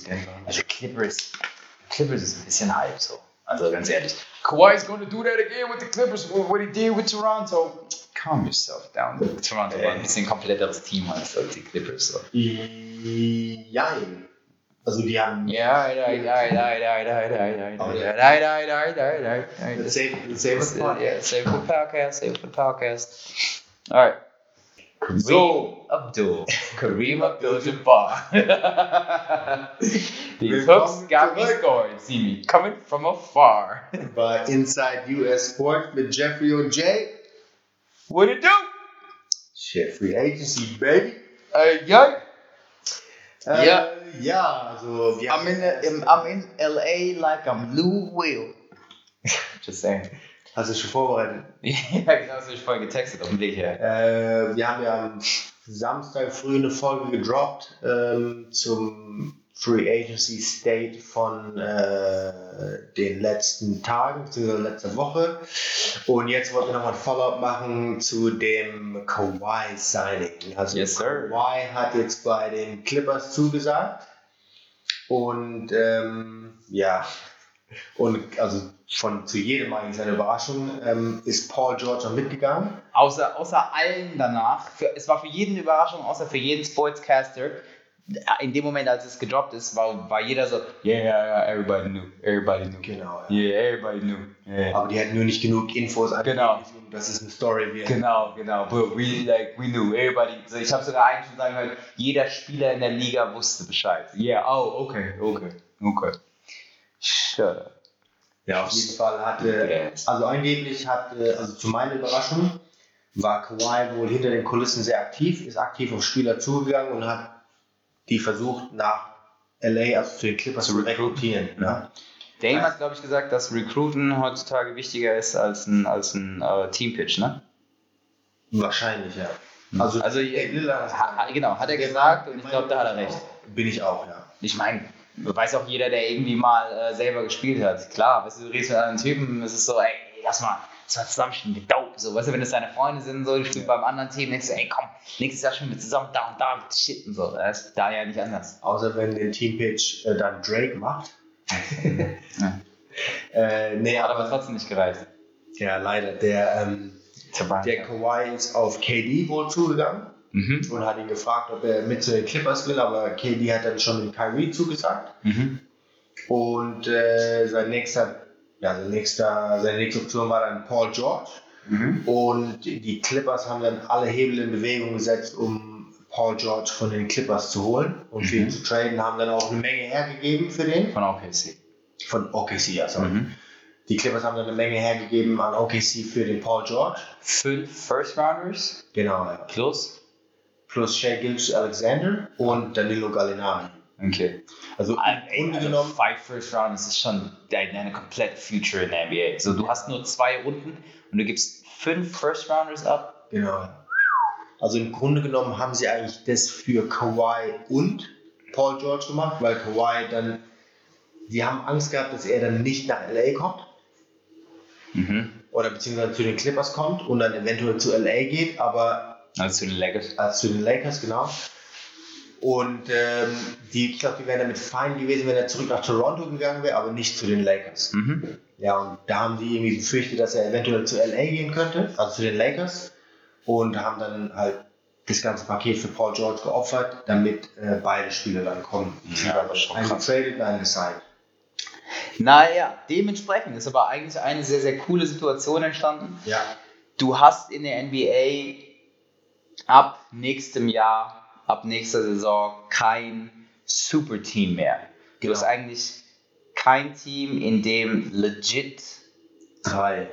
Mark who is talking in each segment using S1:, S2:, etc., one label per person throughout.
S1: Clippers. Also Clippers, Clippers ist ein bisschen halb so. Also ganz ehrlich. Kawhi's gonna do that again with the Clippers, what he did with Toronto. Calm yourself down. Toronto war ein bisschen kompletteres Team als, als die Clippers. So.
S2: Jein. Also die haben
S1: Ja, ja, ja, ja, ja, ja, ja, ja, ja, ja, ja, ja, ja, ja, ja, ja.
S2: Save,
S1: the podcast, save the podcast. All right.
S2: So.
S1: Kareem Abdul. Kareem Abdul-Jabbar. These hooks got me scoring. See me coming from afar.
S2: Bei Inside US Sport with Jeffrey Jay.
S1: What it do?
S2: Shit, Free Agency, baby.
S1: Äh, ja.
S2: Äh,
S1: Ja.
S2: Ja, also wir
S1: I'm in, the, I'm in LA like I'm Lou Will. Just saying.
S2: Hast du schon vorbereitet?
S1: ja, genau, das habe ich vorhin getextet auf dem Weg her.
S2: Äh, wir haben ja am Samstag früh eine Folge gedroppt ähm, zum Free Agency State von äh, den letzten Tagen, beziehungsweise letzter Woche. Und jetzt wollten wir nochmal ein Follow-up machen zu dem Kawhi-Signing. Also
S1: Yes, sir.
S2: Kawhi hat jetzt bei den Clippers zugesagt. Und ähm, ja, und also von zu jedem eigentlich seine Überraschung ähm, ist Paul George mitgegangen.
S1: Außer, außer allen danach. Für, es war für jeden eine Überraschung, außer für jeden Sportscaster. In dem Moment, als es gedroppt ist, war, war jeder so, yeah, yeah, yeah, everybody knew, everybody knew.
S2: Genau.
S1: Yeah, everybody knew. Yeah.
S2: Aber die hatten nur nicht genug Infos
S1: Genau.
S2: dass es eine Story wird.
S1: Genau, genau. But we, like, we knew, everybody. So, ich habe sogar eigentlich schon sagen können, jeder Spieler in der Liga wusste Bescheid. Yeah, oh, okay, okay, okay. Shut up.
S2: Ja, auf jeden Fall hatte, also angeblich hatte, also zu meiner Überraschung, war Kawhi wohl hinter den Kulissen sehr aktiv, ist aktiv auf Spieler zugegangen und hat die versucht nach LA, also zu den Clippers
S1: Zu
S2: rekrutieren. Ne?
S1: Dame hat, glaube ich, gesagt, dass Recruiten heutzutage wichtiger ist als ein, als ein äh, Teampitch, ne?
S2: Wahrscheinlich, ja.
S1: Also, also
S2: Dave Lillard
S1: ha, ha, genau, hat er gesagt und ich glaube, da hat er recht.
S2: Bin ich auch, ja.
S1: Ich meine, weiß auch jeder, der irgendwie mal äh, selber gespielt hat. Klar, weißt du, du redest mit anderen Typen, es ist so, ey, lass mal, lass mal zusammen spielen, wir dope. So, weißt du, wenn das deine Freunde sind, so, die spielen beim anderen Team, denkst du, ey, komm, nächstes Jahr spielen wir zusammen da und da mit Shit und so. Das ist da ja nicht anders.
S2: Außer wenn den Teampitch äh, dann Drake macht.
S1: Ja.
S2: Äh, nee,
S1: Hat aber
S2: aber
S1: trotzdem nicht gereicht.
S2: ja, leider. Der, ähm, der Kawhi ist auf KD wohl zugegangen.
S1: Mhm.
S2: und hat ihn gefragt, ob er mit zu den Clippers will, aber KD hat dann schon dem Kyrie zugesagt.
S1: Mhm.
S2: Und äh, sein nächster, ja, sein nächster, seine nächste Option war dann Paul George.
S1: Mhm.
S2: Und die Clippers haben dann alle Hebel in Bewegung gesetzt, um Paul George von den Clippers zu holen und für ihn
S1: Mhm.
S2: zu traden, haben dann auch eine Menge hergegeben für den.
S1: Von OKC.
S2: Von OKC, ja, sorry.
S1: Mhm.
S2: Die Clippers haben dann eine Menge hergegeben an OKC für den Paul George.
S1: Fünf First Rounders
S2: Genau, ja.
S1: plus.
S2: Plus Shea Gilch Alexander und Danilo Gallinari.
S1: Okay.
S2: Also im Grunde
S1: Also
S2: genommen
S1: five First Rounds ist schon deine, deine komplette Future in der NBA. So, du hast nur zwei Runden und du gibst fünf First Rounders ab.
S2: Genau. Also im Grunde genommen haben sie eigentlich das für Kawhi und Paul George gemacht, weil Kawhi dann, die haben Angst gehabt, dass er dann nicht nach LA kommt
S1: Mhm.
S2: oder beziehungsweise zu den Clippers kommt und dann eventuell zu LA geht, aber
S1: Also zu den Lakers.
S2: als zu den Lakers, genau. Und ähm, die, ich glaube, die wären damit fein gewesen, wenn er zurück nach Toronto gegangen wäre, aber nicht zu den Lakers.
S1: Mhm.
S2: Ja, und da haben die irgendwie befürchtet, dass er eventuell zu LA gehen könnte, also zu den Lakers. Und haben dann halt das ganze Paket für Paul George geopfert, damit äh, beide Spieler dann kommen.
S1: Ja, aber schon
S2: Einen getradet, einen gesigned.
S1: Naja, dementsprechend ist aber eigentlich eine sehr, sehr coole Situation entstanden.
S2: Ja.
S1: Du hast in der NBA ab nächstem Jahr, ab nächster Saison kein Superteam mehr. Du
S2: Genau.
S1: hast eigentlich kein Team, in dem legit
S2: Drei.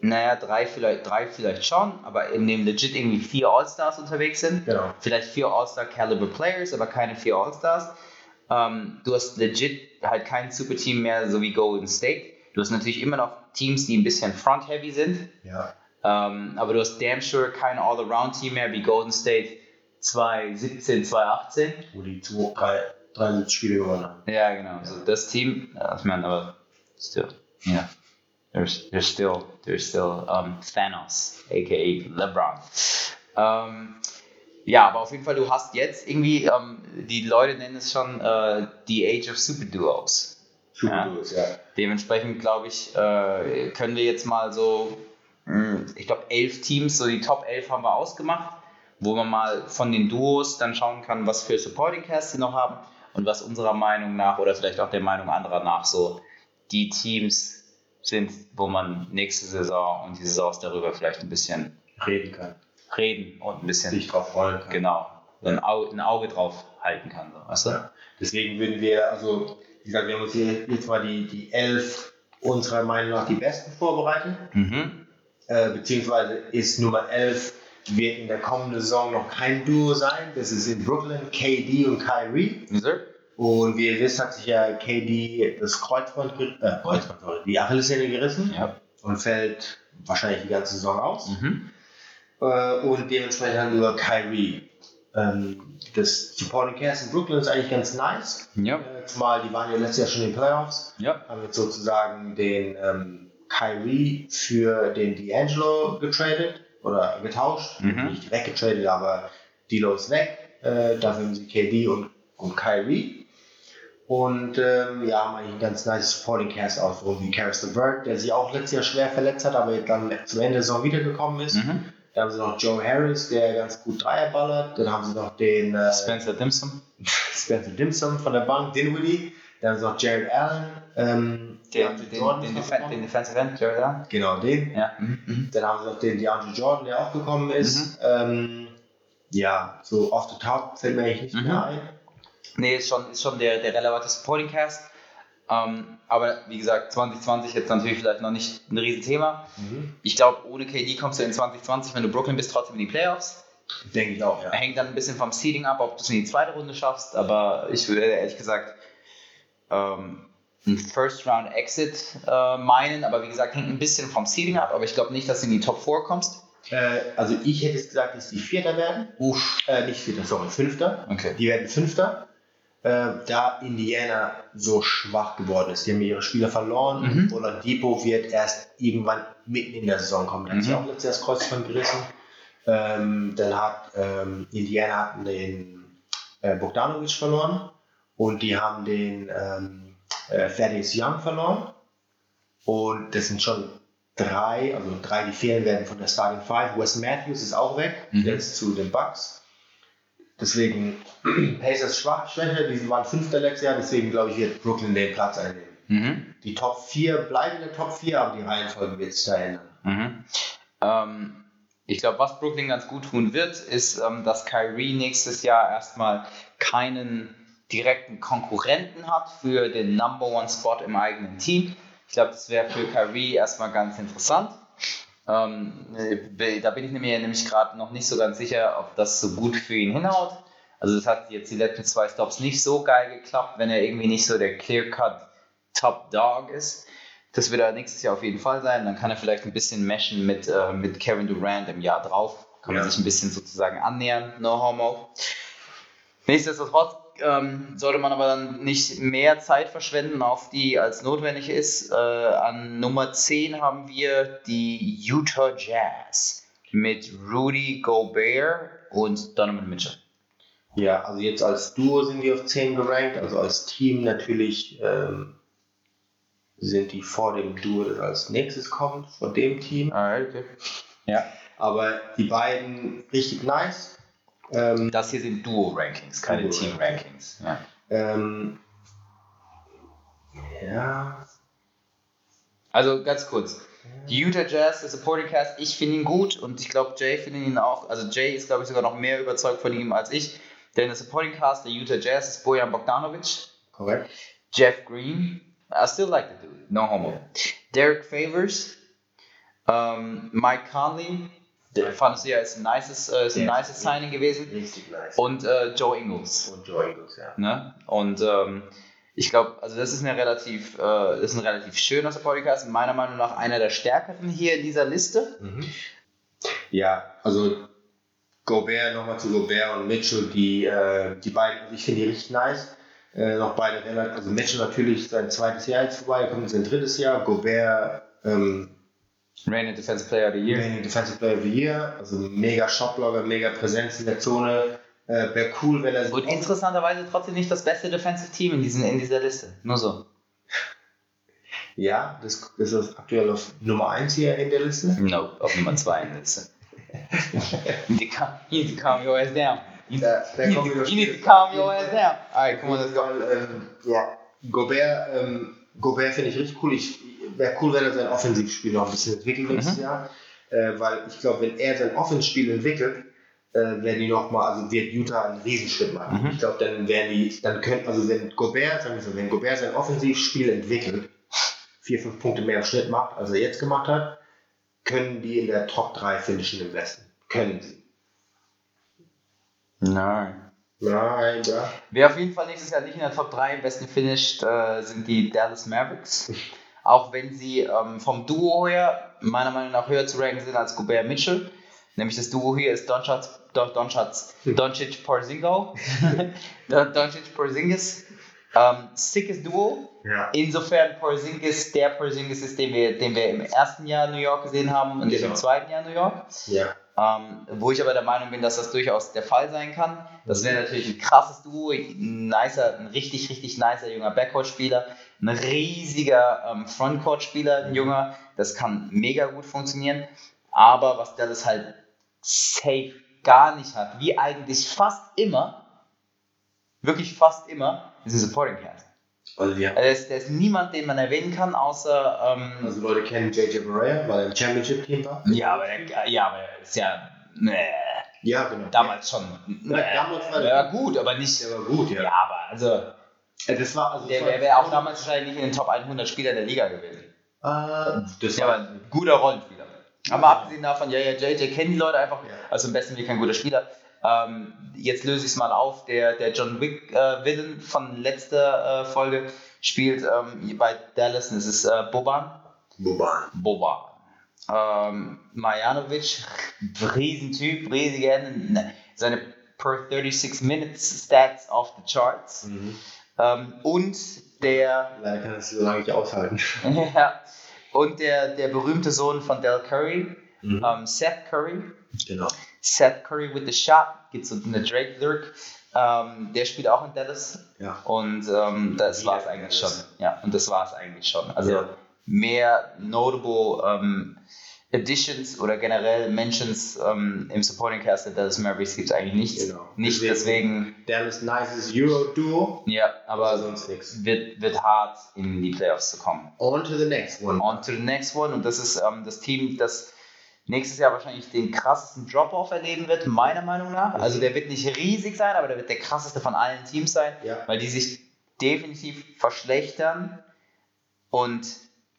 S1: Naja, drei vielleicht, drei vielleicht schon, aber in dem legit irgendwie vier All-Stars unterwegs sind.
S2: Genau.
S1: Vielleicht vier All-Star-Caliber-Players, aber keine vier All-Stars. Ähm, du hast legit halt kein Superteam mehr, so wie Golden State. Du hast natürlich immer noch Teams, die ein bisschen front-heavy sind,
S2: Ja.
S1: Ähm, aber du hast damn sure kein All-Around-Team mehr wie Golden State 2017, 2018.
S2: Wo die zwei, drei, drei Spiele gewonnen haben.
S1: Ja, genau. So das Team, ja, ich meine, aber still, yeah. There's, there's still, there's still um, Thanos, aka LeBron. Ähm, Ja, aber auf jeden Fall, du hast jetzt irgendwie, ähm, die Leute nennen es schon äh, die Age of Super Duos.
S2: Super
S1: Ja.
S2: Duos, ja.
S1: Dementsprechend glaube ich, äh, können wir jetzt mal so, ich glaube, elf Teams, so die Top 11 haben wir ausgemacht, wo man mal von den Duos dann schauen kann, was für Supporting Casts sie noch haben und was unserer Meinung nach oder vielleicht auch der Meinung anderer nach so die Teams sind, wo man nächste Saison und die Saisons darüber vielleicht ein bisschen
S2: Reden kann.
S1: reden und ein bisschen,
S2: Sich drauf freuen kann.
S1: genau, ein Auge, ein Auge drauf halten kann. So, weißt du?
S2: Ja. Deswegen würden wir, also, wie gesagt, wir haben uns hier jetzt mal die, die elf unserer Meinung nach die besten vorbereitet.
S1: Mhm.
S2: Äh, beziehungsweise ist Nummer 11 wird in der kommenden Saison noch kein Duo sein. Das ist in Brooklyn KD und Kyrie.
S1: Yes.
S2: Und wie ihr wisst, hat sich ja KD das Kreuzband, äh, Kreuzband die Achillessehne gerissen
S1: Ja.
S2: und fällt wahrscheinlich die ganze Saison aus.
S1: Mhm.
S2: Äh, und dementsprechend haben wir Kyrie. Ähm, das Supporting Cast in Brooklyn ist eigentlich ganz nice.
S1: Ja.
S2: Äh, zumal die waren ja letztes Jahr schon in den Playoffs.
S1: Ja.
S2: Haben jetzt sozusagen den ähm, Kyrie für den D'Angelo getradet oder getauscht.
S1: Mhm.
S2: Nicht weggetradet, aber D'Lo ist weg. Äh, dafür haben sie KD und, und Kyrie. Und ähm, ja, haben eigentlich ein ganz nice Supporting Cast aus, wie Karis LeVert, der sich auch letztes Jahr schwer verletzt hat, aber dann zum Ende der Saison wiedergekommen ist.
S1: Mhm.
S2: Dann haben sie noch Joe Harris, der ganz gut Dreier ballert. Dann haben sie noch den äh,
S1: Spencer Dimson.
S2: Spencer Dimson von der Bank, Dinwiddie. Dann haben sie noch Jared Allen. Ähm,
S1: Den, den,
S2: Jordan
S1: den,
S2: gekommen.
S1: den Defensive End, Allen.
S2: Genau, den.
S1: Ja. Mhm.
S2: Dann haben sie noch den DeAndre Jordan, der auch gekommen ist. Ähm, ja, so off the top fällt mir eigentlich nicht
S1: Mhm.
S2: mehr ein.
S1: Nee, ist schon, ist schon der, der relevante Supporting Cast. Ähm, aber wie gesagt, 2020 jetzt natürlich vielleicht noch nicht ein Riesenthema. Ich glaube, ohne KD kommst du in 2020, wenn du Brooklyn bist, trotzdem in die Playoffs.
S2: Denke ich auch, ja.
S1: Hängt dann ein bisschen vom Seeding ab, ob du es in die zweite Runde schaffst. Aber ich würde ehrlich gesagt ähm, einen First-Round-Exit äh, meinen. Aber wie gesagt, hängt ein bisschen vom Seeding ab. Aber ich glaube nicht, dass du in die Top 4 kommst.
S2: Äh, also ich hätte jetzt gesagt, dass die Vierter werden.
S1: Uff.
S2: Äh, nicht Vierter, sorry, Fünfter.
S1: Okay.
S2: Die werden Fünfter. Äh, da Indiana so schwach geworden ist. Die haben ihre Spieler verloren.
S1: Mhm.
S2: Oladipo wird erst irgendwann mitten in der Saison kommen. Der hat sich
S1: Mhm.
S2: auch letztes Jahr das Kreuzband gerissen. Ähm, dann hat ähm, Indiana den äh, Bogdanovic verloren und die haben den ähm, äh, Thaddeus Young verloren. Und das sind schon drei, also drei, die fehlen werden von der Starting Five. Wes Matthews ist auch weg,
S1: Mhm.
S2: der ist zu den Bucks. Deswegen Pacers schwach, schwächer, die waren Fünfter letztes Jahr, deswegen glaube ich, wird Brooklyn den Platz einnehmen.
S1: Mhm.
S2: Die Top 4 bleiben in der Top 4, aber die Reihenfolge wird sich da ändern.
S1: Mhm. Ähm, ich glaube, was Brooklyn ganz gut tun wird, ist, ähm, dass Kyrie nächstes Jahr erstmal keinen direkten Konkurrenten hat für den Number One Spot im eigenen Team. Ich glaube, das wäre für Kyrie erstmal ganz interessant. Ähm, äh, da bin ich mir nämlich gerade noch nicht so ganz sicher, ob das so gut für ihn hinhaut. Also das hat jetzt die letzten zwei Stops nicht so geil geklappt, wenn er irgendwie nicht so der Clear-Cut Top Dog ist. Das wird er nächstes Jahr auf jeden Fall sein. Dann kann er vielleicht ein bisschen meshen mit, äh, mit Kevin Durant im Jahr drauf. Kann man
S2: Ja.
S1: sich ein bisschen sozusagen annähern. No homo. Nichtsdestotrotz ähm, sollte man aber dann nicht mehr Zeit verschwenden auf die, als notwendig ist. Äh, an Nummer 10 haben wir die Utah Jazz mit Rudy Gobert und Donovan Mitchell.
S2: Ja, also jetzt als Duo sind die auf 10 gerankt, also als Team natürlich ähm, sind die vor dem Duo, das als nächstes kommt, vor dem Team.
S1: Alright, okay. Ja.
S2: Aber die beiden richtig nice. Ähm,
S1: Das hier sind Duo-Rankings, keine
S2: Duo-Rankings.
S1: Team-Rankings. Ja.
S2: ähm, ja,
S1: Also ganz kurz. Die Utah Jazz, der Supporting Cast, ich finde ihn gut und ich glaube, Jay findet ihn auch. Also Jay ist, glaube ich, sogar noch mehr überzeugt von ihm als ich. Denn der Supporting Cast der Utah Jazz ist Bojan Bogdanovic,
S2: korrekt.
S1: Jeff Green, I still like the dude, no homo. Derek Favors, ähm, Mike Conley, der ja ist ein nices, äh, ist ein nices Signing gewesen.
S2: Richtig nice.
S1: Und äh, Joe Ingles.
S2: Und Joe Ingles, ja.
S1: Ne? Und ähm, ich glaube, also das ist eine relativ, äh, das ist ein relativ schöner Supporting Cast. Meiner Meinung nach einer der stärkeren hier in dieser Liste.
S2: Mhm. Ja, also Gobert, nochmal zu Gobert und Mitchell, die, äh, die beiden, also ich finde die richtig nice. Äh, noch beide relativ, also Mitchell natürlich sein zweites Jahr jetzt vorbei, kommt in sein drittes Jahr. Gobert ähm,
S1: Reigning Defensive Player of the Year.
S2: Reigning Defensive Player of the Year, also mega Shotblogger, mega Präsenz in der Zone. Äh, Wäre cool, wenn er
S1: Und interessanterweise trotzdem nicht das beste Defensive Team in, diesen, in dieser Liste. Nur so.
S2: Ja, das, das ist aktuell auf Nummer 1 hier in der Liste.
S1: No, auf Nummer 2 in der Liste. you, need to calm, you need to calm your ass down. You,
S2: Da- da
S1: you,
S2: kommen
S1: need, to, you need to calm your ass down. Alright, come on, let's go.
S2: Weil, ähm, ja. Gobert, ähm, Gobert finde ich richtig cool. Ich wäre cool, wenn er sein Offensivspiel noch ein bisschen entwickelt nächstes
S1: Mhm.
S2: Jahr. Äh, weil ich glaube, wenn er sein Offensivspiel entwickelt, äh, werden die nochmal, also wird Utah einen Riesenschritt machen.
S1: Mhm.
S2: Ich glaube, dann werden die, dann können, also wenn Gobert, sagen wir so, wenn Gobert sein Offensivspiel entwickelt, vier, fünf Punkte mehr im Schnitt macht, als er jetzt gemacht hat, können die in der Top 3 finishen im Westen. Können sie.
S1: Nein.
S2: Nein, ja.
S1: Wer auf jeden Fall nächstes Jahr nicht in der Top 3 am besten finisht, äh, sind die Dallas Mavericks. Auch wenn sie ähm, vom Duo her meiner Meinung nach höher zu ranken sind als Gobert Mitchell. Nämlich das Duo hier ist Doncic, Don- Doncic, Doncic Porzingo. Don- Doncic Porzingis. Ähm, sickes Duo.
S2: Ja.
S1: Insofern Porzingis der Porzingis ist, den wir, den wir im ersten Jahr New York gesehen haben und
S2: Genau.
S1: im zweiten Jahr New York.
S2: Ja.
S1: Ähm, wo ich aber der Meinung bin, dass das durchaus der Fall sein kann. Das wäre natürlich ein krasses Duo, ein, nicer, ein richtig, richtig nicer junger Backcourt-Spieler, ein riesiger ähm, Frontcourt-Spieler, ein junger. Das kann mega gut funktionieren. Aber was Dallas halt safe gar nicht hat, wie eigentlich fast immer, wirklich fast immer, ist ein Supporting Cast.
S2: Also
S1: Also da ist, da ist niemand, den man erwähnen kann, außer. Ähm,
S2: Also Leute kennen JJ Barea, weil er im Championship-Team war.
S1: ja, aber der, ja, aber ist ja. Nee.
S2: Ja, genau.
S1: Damals schon.
S2: Ja, damals war
S1: ja,
S2: der-
S1: gut, aber nicht.
S2: Der war gut, ja.
S1: Ja, aber also,
S2: Äh, Das war also.
S1: der wäre wär auch damals wahrscheinlich nicht in den Top 100 Spieler der Liga gewesen.
S2: Äh, das
S1: Ja,
S2: war.
S1: ein guter Rollenspieler. Aber abgesehen davon, ja, ja, JJ kennen die Leute einfach,
S2: Ja.
S1: also im besten Weg kein guter Spieler. Ähm, jetzt löse ich es mal auf. Der, der John Wick äh, Villain von letzter äh, Folge spielt ähm, bei Dallas, es ist äh, Boban.
S2: Boban.
S1: Boban. Ähm, Marjanovic, Riesentyp, riesige Hände, ne, seine per 36 Minutes Stats off the charts.
S2: Mhm.
S1: Ähm, und der,
S2: Leider kann das so lange nicht aushalten.
S1: ja, und der, der berühmte Sohn von Del Curry,
S2: Mhm.
S1: ähm, Seth Curry.
S2: Genau.
S1: Seth Curry with the shot, gibt so eine Drake Lyric. Ähm, der spielt auch in Dallas
S2: Ja.
S1: und ähm, das war es eigentlich schon. Ja, und das war es eigentlich schon. Also
S2: Ja.
S1: mehr notable ähm, Additions oder generell Mentions ähm, im Supporting Cast der Dallas Mavericks gibt es eigentlich nicht.
S2: Genau.
S1: Nicht deswegen,
S2: Dallas Nices Euro-Duo.
S1: ja, aber
S2: Aber sonst nichts.
S1: wird, wird hart in die Playoffs zu kommen.
S2: On to the next one.
S1: On to the next one und das ist ähm, das Team, das nächstes Jahr wahrscheinlich den krassesten Drop-Off erleben wird, meiner Meinung nach. Also der wird nicht riesig sein, aber der wird der krasseste von allen Teams sein,
S2: Ja.
S1: weil die sich definitiv verschlechtern und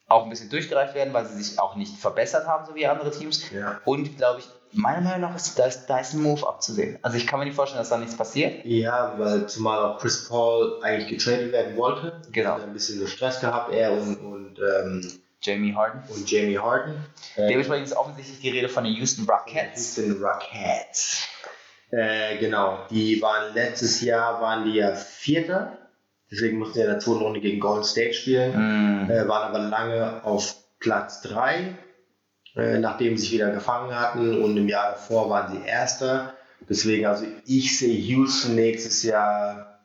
S1: auch ein bisschen durchgereicht werden, weil sie sich auch nicht verbessert haben, so wie andere Teams.
S2: Ja.
S1: Und glaube ich, meiner Meinung nach ist da, ist da ist ein Move abzusehen. Also ich kann mir nicht vorstellen, dass da nichts passiert.
S2: Ja, weil zumal auch Chris Paul eigentlich getradet werden wollte.
S1: Genau.
S2: Hat ein bisschen Stress gehabt, er und, und, ähm,
S1: Jamie Harden.
S2: und Jamie Harden. Äh,
S1: Dementsprechend ist offensichtlich die Rede von den Houston Rockets.
S2: Houston Rockets. Äh, genau, die waren letztes Jahr waren die ja Vierter, deswegen mussten sie in der zweiten Runde gegen Golden State spielen,
S1: Mm.
S2: äh, waren aber lange auf Platz 3, äh, nachdem sie sich wieder gefangen hatten und im Jahr davor waren sie Erster. Deswegen, also ich sehe Houston nächstes Jahr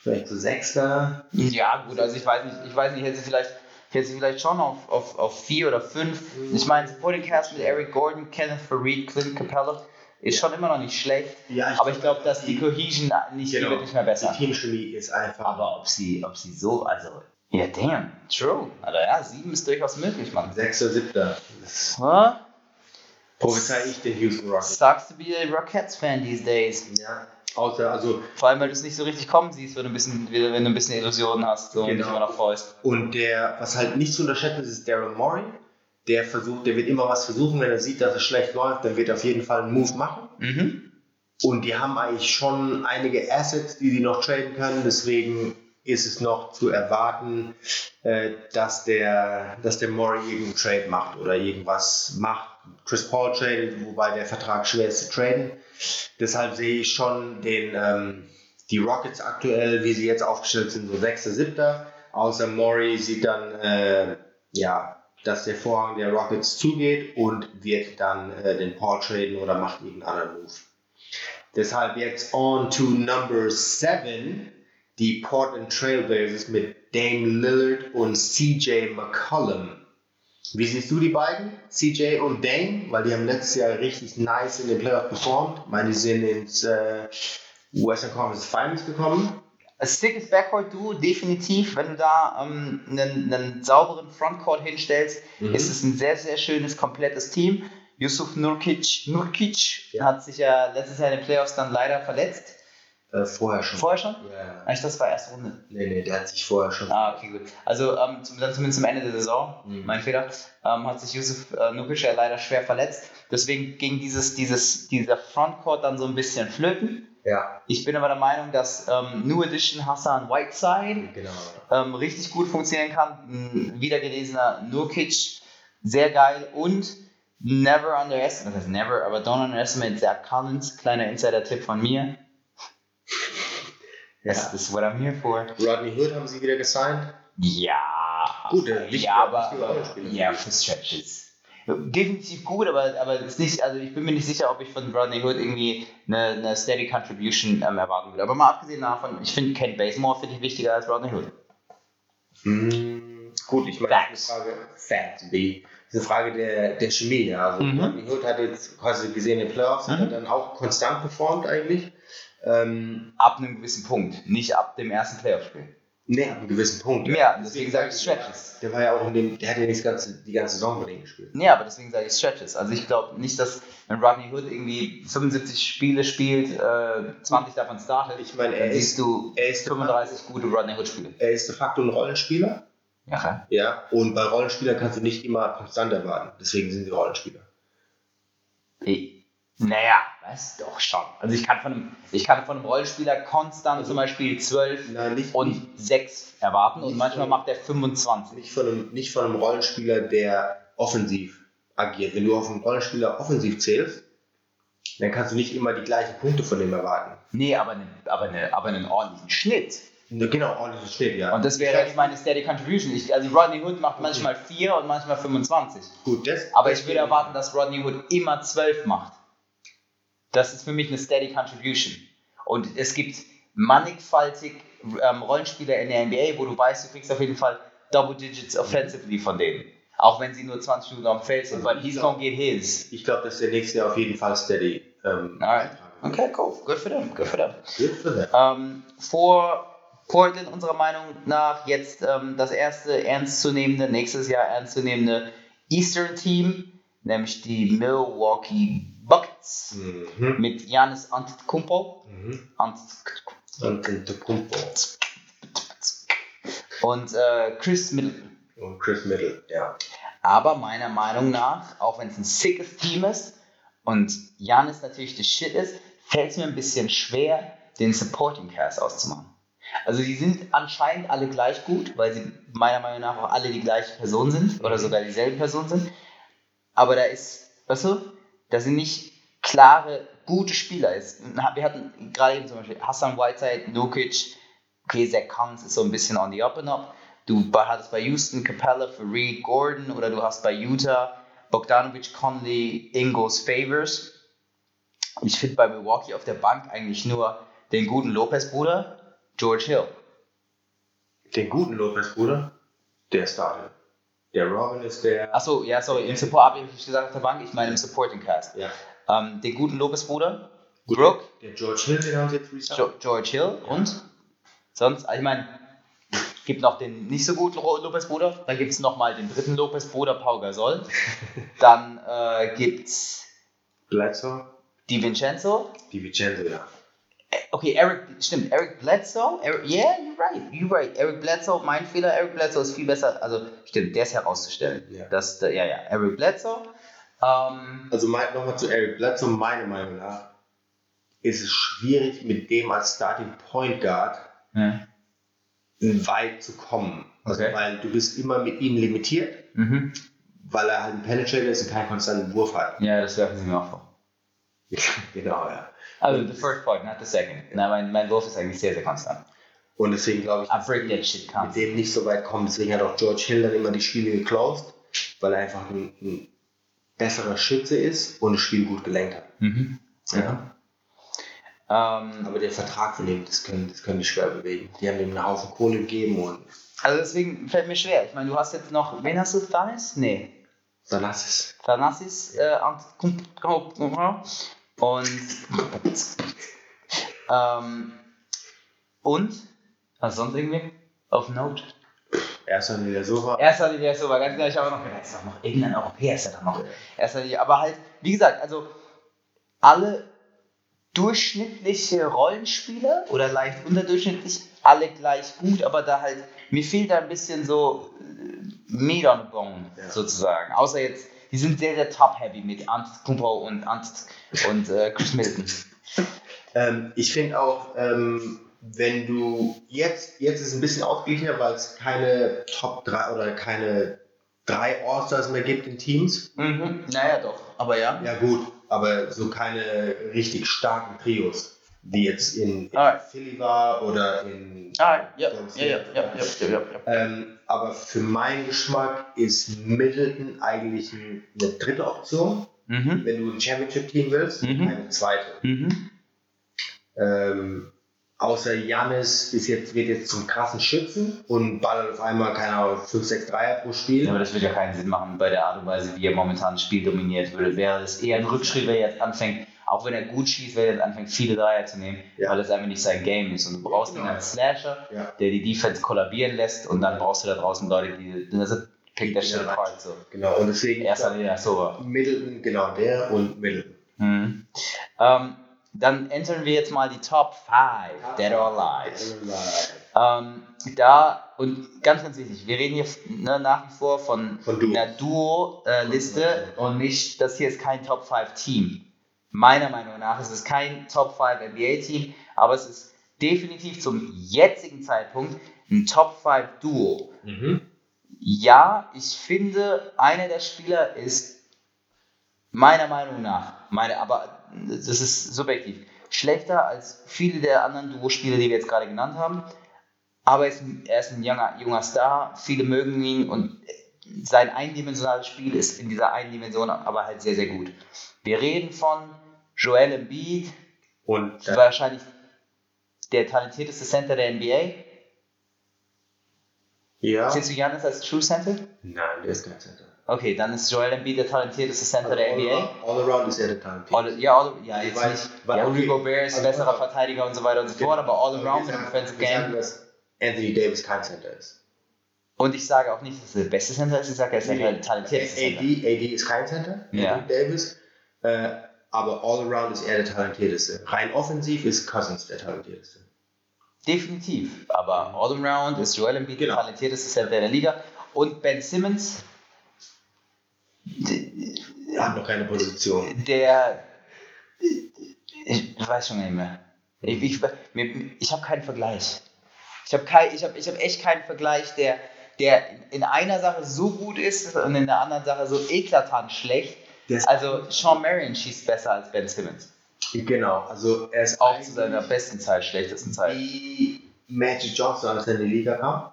S2: vielleicht so Sechster.
S1: Ja, gut, also ich weiß nicht, ich weiß nicht, hätte sie vielleicht, hätte sie vielleicht schon auf, auf, auf vier oder fünf. Ich meine, Supporting Cast mit Eric Gordon, Kenneth Farid, Clint Capella ist schon immer noch nicht schlecht.
S2: Ja,
S1: aber ich glaube, dass die Cohesion nicht, die wird nicht mehr besser.
S2: Genau. Die Teamchemie ist einfach.
S1: Aber ob sie, ob sie so, also, ja, damn, true. Also ja, sieben ist durchaus möglich, Mann.
S2: Sechster, Siebter.
S1: Huh?
S2: prophezei ich den Houston Rockets.
S1: Sucks to be a Rockets-Fan these days.
S2: Ja. Außer, also,
S1: Vor allem, weil du es nicht so richtig kommen siehst, wenn du ein bisschen, wenn du ein bisschen Illusionen hast so, und
S2: Genau.
S1: dich immer noch freust.
S2: und der, was halt nicht zu unterschätzen ist, ist Daryl Morey. Der versucht, der wird immer was versuchen, wenn er sieht, dass es schlecht läuft, dann wird er auf jeden Fall einen Move machen.
S1: Mhm.
S2: Und die haben eigentlich schon einige Assets, die sie noch traden können. Deswegen ist es noch zu erwarten, äh, dass der, dass der Murray irgendeinen Trade macht oder irgendwas macht. Chris Paul tradet, wobei der Vertrag schwer ist zu traden. Deshalb sehe ich schon den, ähm, die Rockets aktuell, wie sie jetzt aufgestellt sind, so 6., 7. Außer Murray sieht dann, äh, ja, dass der Vorhang der Rockets zugeht und wird dann äh, den Paul traden oder macht irgendeinen anderen Move. Deshalb jetzt on to number 7, die Portland Trailblazers mit Dame Lillard und CJ McCollum. Wie siehst du die beiden, CJ und Dame? Weil die haben letztes Jahr richtig nice in den Playoffs performt. Ich meine, die sind ins äh, Western Conference Finals gekommen.
S1: Ein sickes Backcourt-Duo, definitiv. Wenn du da ähm, einen, einen sauberen Frontcourt hinstellst,
S2: Mhm.
S1: ist es ein sehr, sehr schönes, komplettes Team. Yusuf Nurkic, Nurkic
S2: Ja.
S1: hat sich ja letztes Jahr in den Playoffs dann leider verletzt.
S2: Äh, vorher schon.
S1: Vorher schon?
S2: Ja, ja.
S1: Eigentlich, das war erste Runde.
S2: Nee, nee, der hat sich vorher schon.
S1: Ah, okay, gut. Also ähm, zum, dann zumindest am Ende der Saison,
S2: Mhm.
S1: mein Fehler, ähm, hat sich Yusuf äh, Nurkic ja leider schwer verletzt. Deswegen ging dieses, dieses, dieser Frontcourt dann so ein bisschen flöten.
S2: Ja,
S1: Ich bin aber der Meinung, dass ähm, New Edition Hassan Whiteside
S2: genau.
S1: ähm, richtig gut funktionieren kann. Ein wiedergelesener Nurkic, sehr geil und never underestimate, das heißt never, aber don't underestimate Zach Collins, kleiner Insider-Tipp von mir.
S2: Ja.
S1: Das ist what I'm here for.
S2: Rodney Hood haben sie wieder gesigned.
S1: Ja,
S2: Gut, wichtige-
S1: ja, aber, ja, für Stretches. Definitiv gut, aber, aber ist nicht, also ich bin mir nicht sicher, ob ich von Rodney Hood irgendwie eine, eine Steady Contribution ähm, erwarten will. Aber mal abgesehen davon, ich finde Ken Basemore finde ich wichtiger als Rodney Hood.
S2: Mm, gut, ich meine, das ist eine Frage, Fact, die, eine Frage der, der Chemie. Also,
S1: Mhm.
S2: Rodney Hood hat jetzt quasi gesehen, in den Playoffs hat
S1: Mhm.
S2: er dann auch konstant performt eigentlich. Ähm,
S1: Ab einem gewissen Punkt, nicht ab dem ersten Playoff-Spiel.
S2: nee, ab einem gewissen Punkt.
S1: Ja, deswegen sage ich Stretches.
S2: Der war ja auch in dem, der hat ja nicht ganze, die ganze Saison bei denen gespielt.
S1: Ja, aber deswegen sage ich Stretches. Also ich glaube nicht, dass wenn Rodney Hood irgendwie 75 Spiele spielt, äh, 20 davon startet,
S2: Ich meine, er
S1: dann
S2: ist,
S1: siehst du
S2: er ist,
S1: 35 gute Rodney Hood Spiele.
S2: er ist de facto ein Rollenspieler.
S1: Ja.
S2: Ja, und bei Rollenspielern kannst du nicht immer konstant erwarten. Deswegen sind sie Rollenspieler.
S1: Naja, was? Doch schon. Also ich kann von einem, ich kann von einem Rollenspieler konstant zum Beispiel 12
S2: Nein, nicht,
S1: und 6 erwarten und manchmal
S2: von-
S1: macht er 25.
S2: nicht, von einem, nicht von einem Rollenspieler, der offensiv agiert. Wenn du auf einen Rollenspieler offensiv zählst, dann kannst du nicht immer die gleichen Punkte von dem erwarten.
S1: Nee, aber, ne, aber, ne, aber einen ordentlichen Schnitt.
S2: Ne, Genau, ordentliches Schnitt, ja.
S1: Und das wäre jetzt meine Steady Contribution. Ich, also Rodney Hood macht manchmal 4 und manchmal 25.
S2: Gut, das,
S1: Aber ich würde erwarten, dass Rodney Hood immer 12 macht. Das ist für mich eine Steady Contribution. Und es gibt mannigfaltig ähm, Rollenspieler in der NBA, wo du weißt, du kriegst auf jeden Fall Double Digits offensively von denen. Auch wenn sie nur 20 Minuten am Feld sind, weil he's gonna get his.
S2: Ich glaube, dass der nächste Jahr auf jeden Fall steady ähm,
S1: Alright. Okay, cool. Good for them. Good for them.
S2: Good for them.
S1: Ähm, vor Portland unserer Meinung nach jetzt ähm, das erste ernstzunehmende, nächstes Jahr ernstzunehmende Eastern Team, nämlich die Milwaukee Buckets
S2: Mhm.
S1: mit Giannis Antetokounmpo
S2: Mhm.
S1: Antetokounmpo
S2: Und
S1: äh, Chris Middleton.
S2: und Chris Middle, ja.
S1: Aber meiner Meinung nach, auch wenn es ein sickes Team ist und Janis natürlich the shit ist, fällt es mir ein bisschen schwer, den Supporting Cast auszumachen. Also die sind anscheinend alle gleich gut, weil sie meiner Meinung nach auch alle die gleiche Person sind oder sogar dieselbe Person sind. Aber da ist, weißt du, da sind nicht klare, gute Spieler. Es- Wir hatten gerade eben zum Beispiel Hassan Whiteside, Nukic, okay, Zach Collins ist so ein bisschen on the up and up. Du hattest bei Houston Capella für Reed Gordon oder du hast bei Utah Bogdanovic, Conley, Ingles, Favors. Ich finde bei Milwaukee auf der Bank eigentlich nur den guten Lopez-Bruder, George Hill.
S2: Den guten Lopez-Bruder, der startet. Der Robin ist der.
S1: Achso, ja, sorry, im Support habe ich gesagt auf der Bank, ich meine im Supporting Cast.
S2: Ja.
S1: Ähm, den guten Lopez-Bruder, Brooke,
S2: Der George Hill, den haben sie jetzt resigned.
S1: Jo George Hill und sonst, also ich meine, gibt noch den nicht so guten Lopez-Bruder, dann gibt es nochmal den dritten Lopez-Bruder, Pau Gasol. dann äh, gibt es
S2: Bledsoe,
S1: Di Vincenzo.
S2: die Vincenzo, ja.
S1: Äh, Okay, Eric, stimmt, Eric Bledsoe. Eric, yeah, you're right, you're right. Eric Bledsoe, mein Fehler, Eric Bledsoe ist viel besser, also stimmt, der ist herauszustellen.
S2: Ja.
S1: Das, äh, ja, ja, Eric Bledsoe. Ähm,
S2: Also nochmal zu Eric Bledsoe, meiner Meinung nach ist es schwierig, mit dem als Starting Point Guard
S1: ja.
S2: weit zu kommen. Also,
S1: Okay.
S2: Weil du bist immer mit ihm limitiert,
S1: Mhm.
S2: weil er halt ein Penetrator ist und keinen konstanten Wurf hat.
S1: ja, das werfen sie mir auch vor.
S2: genau, ja.
S1: Also, the first point, not the second. Na, mein, mein Wurf ist eigentlich sehr, sehr konstant.
S2: Und deswegen glaube ich,
S1: I break that shit
S2: mit
S1: constant.
S2: dem nicht so weit kommen. Deswegen hat auch George Hill dann immer die Spiele geclosed. weil er einfach ein, ein besserer Schütze ist und das Spiel gut gelenkt hat.
S1: Mhm.
S2: Ja.
S1: Ähm,
S2: Aber der Vertrag von dem, das können, das können die schwer bewegen. Die haben ihm einen Haufen Kohle gegeben und
S1: also deswegen fällt mir schwer. Ich meine, du hast jetzt noch, wen hast du? Thanis? Nee.
S2: es.
S1: Thanassis äh. Und ähm, und was sonst irgendwie auf Note.
S2: Erst dann wieder so war.
S1: Erster Linie so war ganz ehrlich, ich habe noch gedacht, ist doch noch irgendein Europäer ist ja doch noch. Erster Linie, aber halt, wie gesagt, also alle durchschnittliche Rollenspieler oder leicht unterdurchschnittlich, alle gleich gut, aber da halt, mir fehlt da ein bisschen so äh, Meat on the bone,
S2: Ja.
S1: sozusagen. Außer jetzt, die sind sehr, sehr top-heavy mit Antetokounmpo und, Ant und äh, Chris Middleton.
S2: Ähm, ich finde auch, ähm, wenn du jetzt, jetzt ist es ein bisschen ausgeglichener, weil es keine Top 3 oder keine drei All-Stars mehr gibt in Teams.
S1: Mhm. Naja, doch, aber ja.
S2: Ja gut, aber so keine richtig starken Trios, wie jetzt in, in
S1: ah.
S2: Philly war oder in.
S1: Ah, ja, ja, ja, ja, ja,
S2: ähm, aber für meinen Geschmack ist Middleton eigentlich eine dritte Option,
S1: mhm.
S2: wenn du ein Championship-Team willst,
S1: mhm.
S2: eine zweite.
S1: Mhm.
S2: Ähm, außer Janis ist jetzt, wird jetzt zum krassen Schützen und ballert auf einmal, keine Ahnung, 5-6-3er pro Spiel.
S1: Ja, aber das würde ja keinen Sinn machen bei der Art und Weise, wie er momentan das Spiel dominiert würde. Wäre es eher ein Rückschritt, wenn er jetzt anfängt, auch wenn er gut schießt, wenn er jetzt anfängt, viele Dreier zu nehmen,
S2: Ja.
S1: weil das einfach nicht sein Game ist. Und du brauchst
S2: Genau.
S1: als Slasher,
S2: Ja.
S1: der die Defense kollabieren lässt und dann brauchst du da draußen Leute, die. Das ist Pick der Shit
S2: ja
S1: apart. So.
S2: Genau, und deswegen
S1: Erster Linie, so.
S2: Middleton, genau der und Middleton.
S1: Mhm. Ähm, dann entern wir jetzt mal die Top 5, Dead or Alive. Ähm, da, und ganz, ganz wichtig, wir reden hier ne, nach wie vor von,
S2: Von Duo.
S1: einer Duo-Liste und nicht, das hier ist kein Top 5 Team. Meiner Meinung nach ist es kein Top 5 NBA-Team, aber es ist definitiv zum jetzigen Zeitpunkt ein Top 5 Duo.
S2: Mhm.
S1: Ja, ich finde, einer der Spieler ist meiner Meinung nach, meine, aber das ist subjektiv, schlechter als viele der anderen Duo-Spieler, die wir jetzt gerade genannt haben. Aber er ist ein, er ist ein junger, junger Star, viele mögen ihn und sein eindimensionales Spiel ist in dieser einen Dimension aber halt sehr, sehr gut. Wir reden von Joel Embiid,
S2: Und dann,
S1: wahrscheinlich der talentierteste Center der NBA.
S2: ja.
S1: Siehst du Janis als True Center?
S2: Nein, der ist kein Center.
S1: Okay, dann ist Joel Embiid der talentierteste Center der
S2: all,
S1: NBA.
S2: around, all around ist er der Talent.
S1: All, ja, all, ja, jetzt
S2: Weil-
S1: nicht. ja, Rudy
S2: okay.
S1: Gobert ist ein
S2: Also,
S1: besserer
S2: auf.
S1: Verteidiger und so weiter und so fort, aber all around
S2: wir
S1: im
S2: sagen-
S1: Offensive
S2: wir sagen,
S1: Game.
S2: dass Anthony Davis kein Center ist.
S1: Und ich sage auch nicht, dass er der beste Center ist, ich sage, er ist der talentierteste Center.
S2: AD, AD ist kein Center,
S1: Ja.
S2: Davis. Äh, aber all around ist er der talentierteste. Rein offensiv ist Cousins der talentierteste.
S1: Definitiv. Aber all around ist Joel Embiid
S2: Genau.
S1: der talentierteste Center der Liga. Und Ben Simmons,
S2: hat noch keine Position.
S1: der. Ich weiß schon nicht mehr. Ich, ich, ich habe keinen Vergleich. Ich habe kein, ich hab, ich hab echt keinen Vergleich, der, der in einer Sache so gut ist und in der anderen Sache so eklatant schlecht. Also Sean Marion schießt besser als Ben Simmons.
S2: Genau, also er ist
S1: Auch zu seiner besten Zeit, schlechtesten Zeit.
S2: wie Magic Johnson, als er in die Liga kam,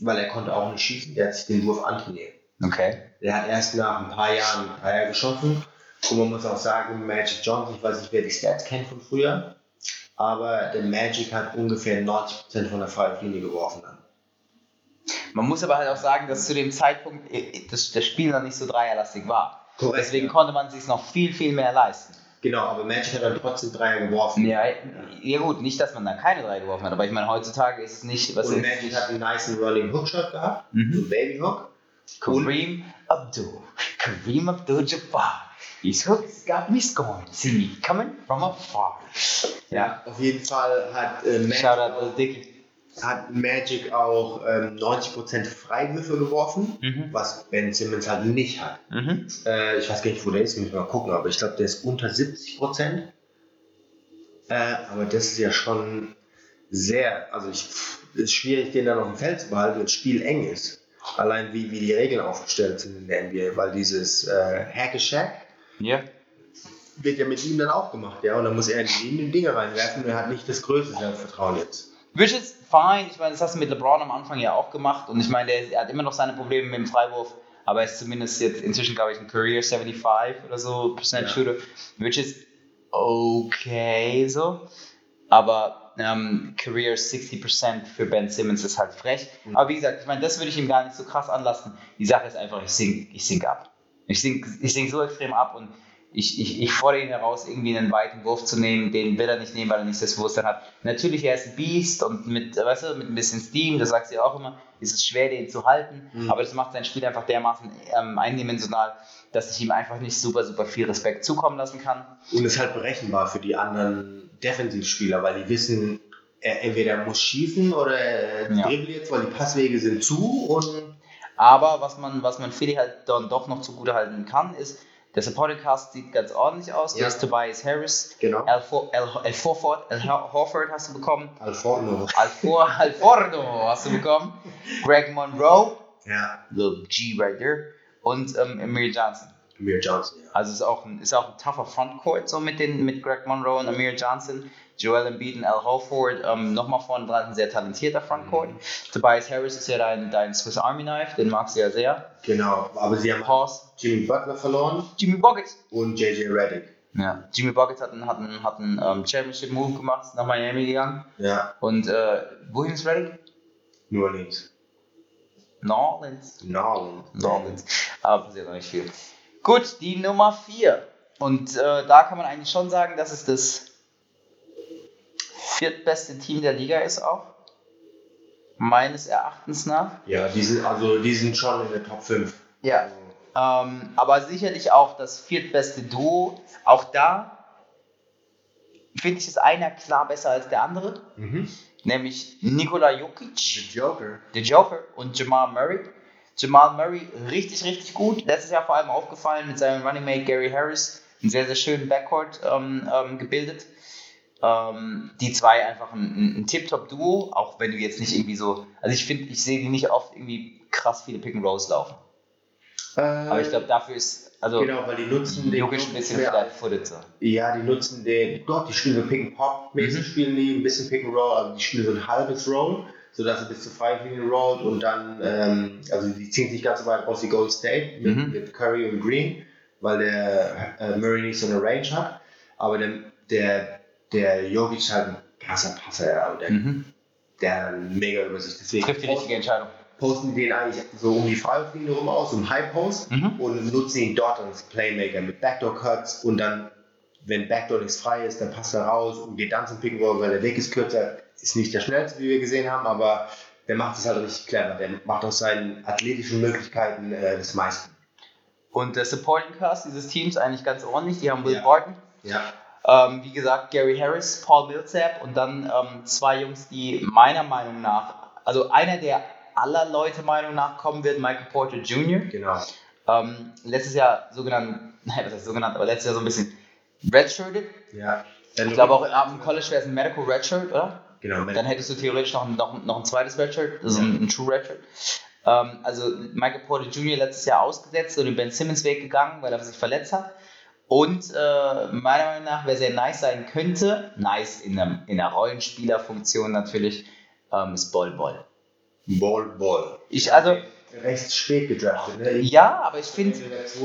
S2: weil er konnte auch nicht schießen, der hat sich den Wurf antrainiert.
S1: Okay.
S2: Der hat erst nach ein paar Jahren Dreier geschossen. Und man muss auch sagen, Magic Johnson, ich weiß nicht, wer die Stats kennt von früher, aber der Magic hat ungefähr 90% von der Freiwurflinie geworfen dann.
S1: Man muss aber halt auch sagen, dass zu dem Zeitpunkt äh, das, das Spiel noch nicht so dreierlastig war.
S2: Korrekt,
S1: Deswegen
S2: ja.
S1: konnte man sich noch viel, viel mehr leisten.
S2: Genau, aber Magic hat dann trotzdem Dreier geworfen.
S1: Ja, ja gut, nicht, dass man da keine drei geworfen hat, aber ich meine, heutzutage ist es nicht, was
S2: Und Magic hat einen nice Running Hookshot gehabt,
S1: Mhm.
S2: so Baby Hook.
S1: Kareem Abdul. Kareem Abdul-Jabbar. His hooks got me scorned. See me coming from afar. Ja.
S2: Auf jeden Fall hat, äh, Magic,
S1: Shout out Lil
S2: auch,
S1: Dicky.
S2: Hat Magic auch ähm, 90% Freiwürfe geworfen,
S1: Mhm.
S2: was Ben Simmons halt nicht hat.
S1: Mhm.
S2: Äh, ich weiß gar nicht, wo der ist, muss ich mal gucken, aber ich glaube, der ist unter 70 Prozent. Äh, aber das ist ja schon sehr, also ich, ist schwierig, den dann auf dem Feld zu behalten, wenn das Spiel eng ist. Allein wie, wie die Regeln aufgestellt sind in der NBA, weil dieses äh, Hack-a-Shack
S1: Ja.
S2: wird ja mit ihm dann auch gemacht, ja, und dann muss er in die die Dinge reinwerfen und er hat nicht das größte Selbstvertrauen jetzt.
S1: Which is fine. Ich meine, das hast du mit LeBron am Anfang ja auch gemacht. Und ich meine, der, er hat immer noch seine Probleme mit dem Freiwurf. aber er ist zumindest jetzt inzwischen, glaube ich, ein Career 75 oder so Percent
S2: Ja.
S1: Shooter, which is okay so. Aber ähm, Career 60% für Ben Simmons ist halt frech.
S2: Mhm.
S1: Aber wie gesagt, ich meine, das würde ich ihm gar nicht so krass anlassen. Die Sache ist einfach, ich sink, ich sink ab. Ich sink, ich sink so extrem ab und ich, ich, ich fordere ihn heraus, irgendwie einen weiten Wurf zu nehmen. Den will er nicht nehmen, weil er nicht das Bewusstsein hat. Natürlich, er ist ein Beast und mit, weißt du, mit ein bisschen Steam, das sagt sie auch immer, ist es schwer, den zu halten.
S2: Mhm.
S1: Aber das macht sein Spiel einfach dermaßen ähm, eindimensional, dass ich ihm einfach nicht super, super viel Respekt zukommen lassen kann.
S2: Und ist halt berechenbar für die anderen Defensivspieler, weil die wissen, er entweder muss schießen oder er
S1: Ja.
S2: jetzt, weil die Passwege sind zu und
S1: Aber was man, was man Philly halt dann doch noch zugute halten kann, ist, der Supporting Cast sieht ganz ordentlich aus.
S2: Ja.
S1: Du hast Tobias Harris,
S2: genau.
S1: Al, For, Al, Al Forford, Al Hor- Horford hast du bekommen,
S2: Alforno.
S1: Al, For, Al Fordo hast du bekommen, Greg Monroe,
S2: Ja.
S1: Little G right there, und ähm, Amir Johnson.
S2: Amir Johnson, ja.
S1: Also ist auch ein, ist auch ein tougher Frontcourt so mit, den, mit Greg Monroe und Amir Johnson. Joel Embiid und Al Horford ähm, nochmal vorne dran, ein sehr talentierter Frontcourt. Tobias Harris ist ja dein, dein Swiss Army Knife, den magst du ja sehr.
S2: Genau. Aber sie haben
S1: Pause.
S2: Jimmy Butler verloren
S1: Jimmy Buckets.
S2: und JJ Redick.
S1: Ja. Jimmy Buckets hat einen, hat einen, hat einen ähm, Championship-Move gemacht, ist nach Miami gegangen.
S2: Ja.
S1: Und äh, wohin ist Reddick?
S2: New Orleans.
S1: New Orleans. New Orleans. Aber passiert noch nicht viel. Gut, die Nummer 4. Und äh, da kann man eigentlich schon sagen, dass es das viertbeste Team der Liga ist auch. Meines Erachtens nach.
S2: Ja, die sind, also die sind schon in der Top 5.
S1: Ja. Ähm, aber sicherlich auch das viertbeste Duo. Auch da finde ich, ist einer klar besser als der andere.
S2: Mhm.
S1: Nämlich Nikola Jokic,
S2: The Joker.
S1: der Joker, und Jamal Murray. Jamal Murray richtig, richtig gut. Letztes Jahr vor allem aufgefallen mit seinem Running Mate Gary Harris. Einen sehr, sehr schönen Backcourt ähm, ähm, gebildet. Ähm, die zwei einfach ein, ein, ein Tip-Top-Duo, auch wenn du jetzt nicht irgendwie so. Also ich finde, ich sehe die nicht oft irgendwie krass viele Pick-and-Rolls laufen. Aber ich glaube, dafür ist. Also,
S2: genau, weil die nutzen den
S1: Jokic ein bisschen flat-footed. So.
S2: Ja, die nutzen den, doch, die spielen so Pick-and-Pop-mäßig,
S1: Mhm.
S2: spielen die ein bisschen Pick-and-Roll, also die spielen so ein halbes Roll, sodass sie bis zu Freiwilligen rollt und dann, ähm, also die ziehen sich ganz so weit raus wie Gold State mit,
S1: Mhm.
S2: mit Curry und Green, weil der äh, Murray nicht so eine Range hat, aber der, der, der Jokic ist halt ein krasser Passer, ja, und der,
S1: Mhm.
S2: der mega Übersicht, deswegen
S1: Trifft die richtige Entscheidung.
S2: posten die den eigentlich so um die Freiwurflinie rum aus, um High Post
S1: Mhm.
S2: und nutzen ihn dort als Playmaker mit Backdoor Cuts und dann, wenn Backdoor nichts frei ist, dann passt er raus und geht dann zum Pick and Roll, weil der Weg ist kürzer, ist nicht der schnellste, wie wir gesehen haben, aber der macht es halt richtig clever. Der macht aus seinen athletischen Möglichkeiten äh, das meiste.
S1: Und der Supporting Cast dieses Teams eigentlich ganz ordentlich. Die haben Will
S2: Ja.
S1: Barton,
S2: Ja.
S1: Ähm, wie gesagt, Gary Harris, Paul Millsap und dann ähm, zwei Jungs, die meiner Meinung nach, also einer, der aller Leute Meinung nach kommen wird, Michael Porter Jr.
S2: Genau.
S1: Ähm, letztes Jahr sogenannt, nein, was heißt sogenannt, aber letztes Jahr so ein bisschen redshirted.
S2: Ja.
S1: Ich glaube auch am College wäre es ein Medical Redshirt, oder?
S2: Genau.
S1: Dann hättest du theoretisch noch, ein- noch, noch ein zweites Redshirt, also ein, ein True Redshirt. Ähm, also Michael Porter Jr. letztes Jahr ausgesetzt und den Ben Simmons Weg gegangen, weil er sich verletzt hat. Und äh, meiner Meinung nach, wer sehr nice sein könnte, nice in der, in der Rollenspielerfunktion natürlich, ähm, ist Bol Bol.
S2: Ball, Ball.
S1: Ich also,
S2: Recht spät gedraftet, ne?
S1: ja, aber ich finde,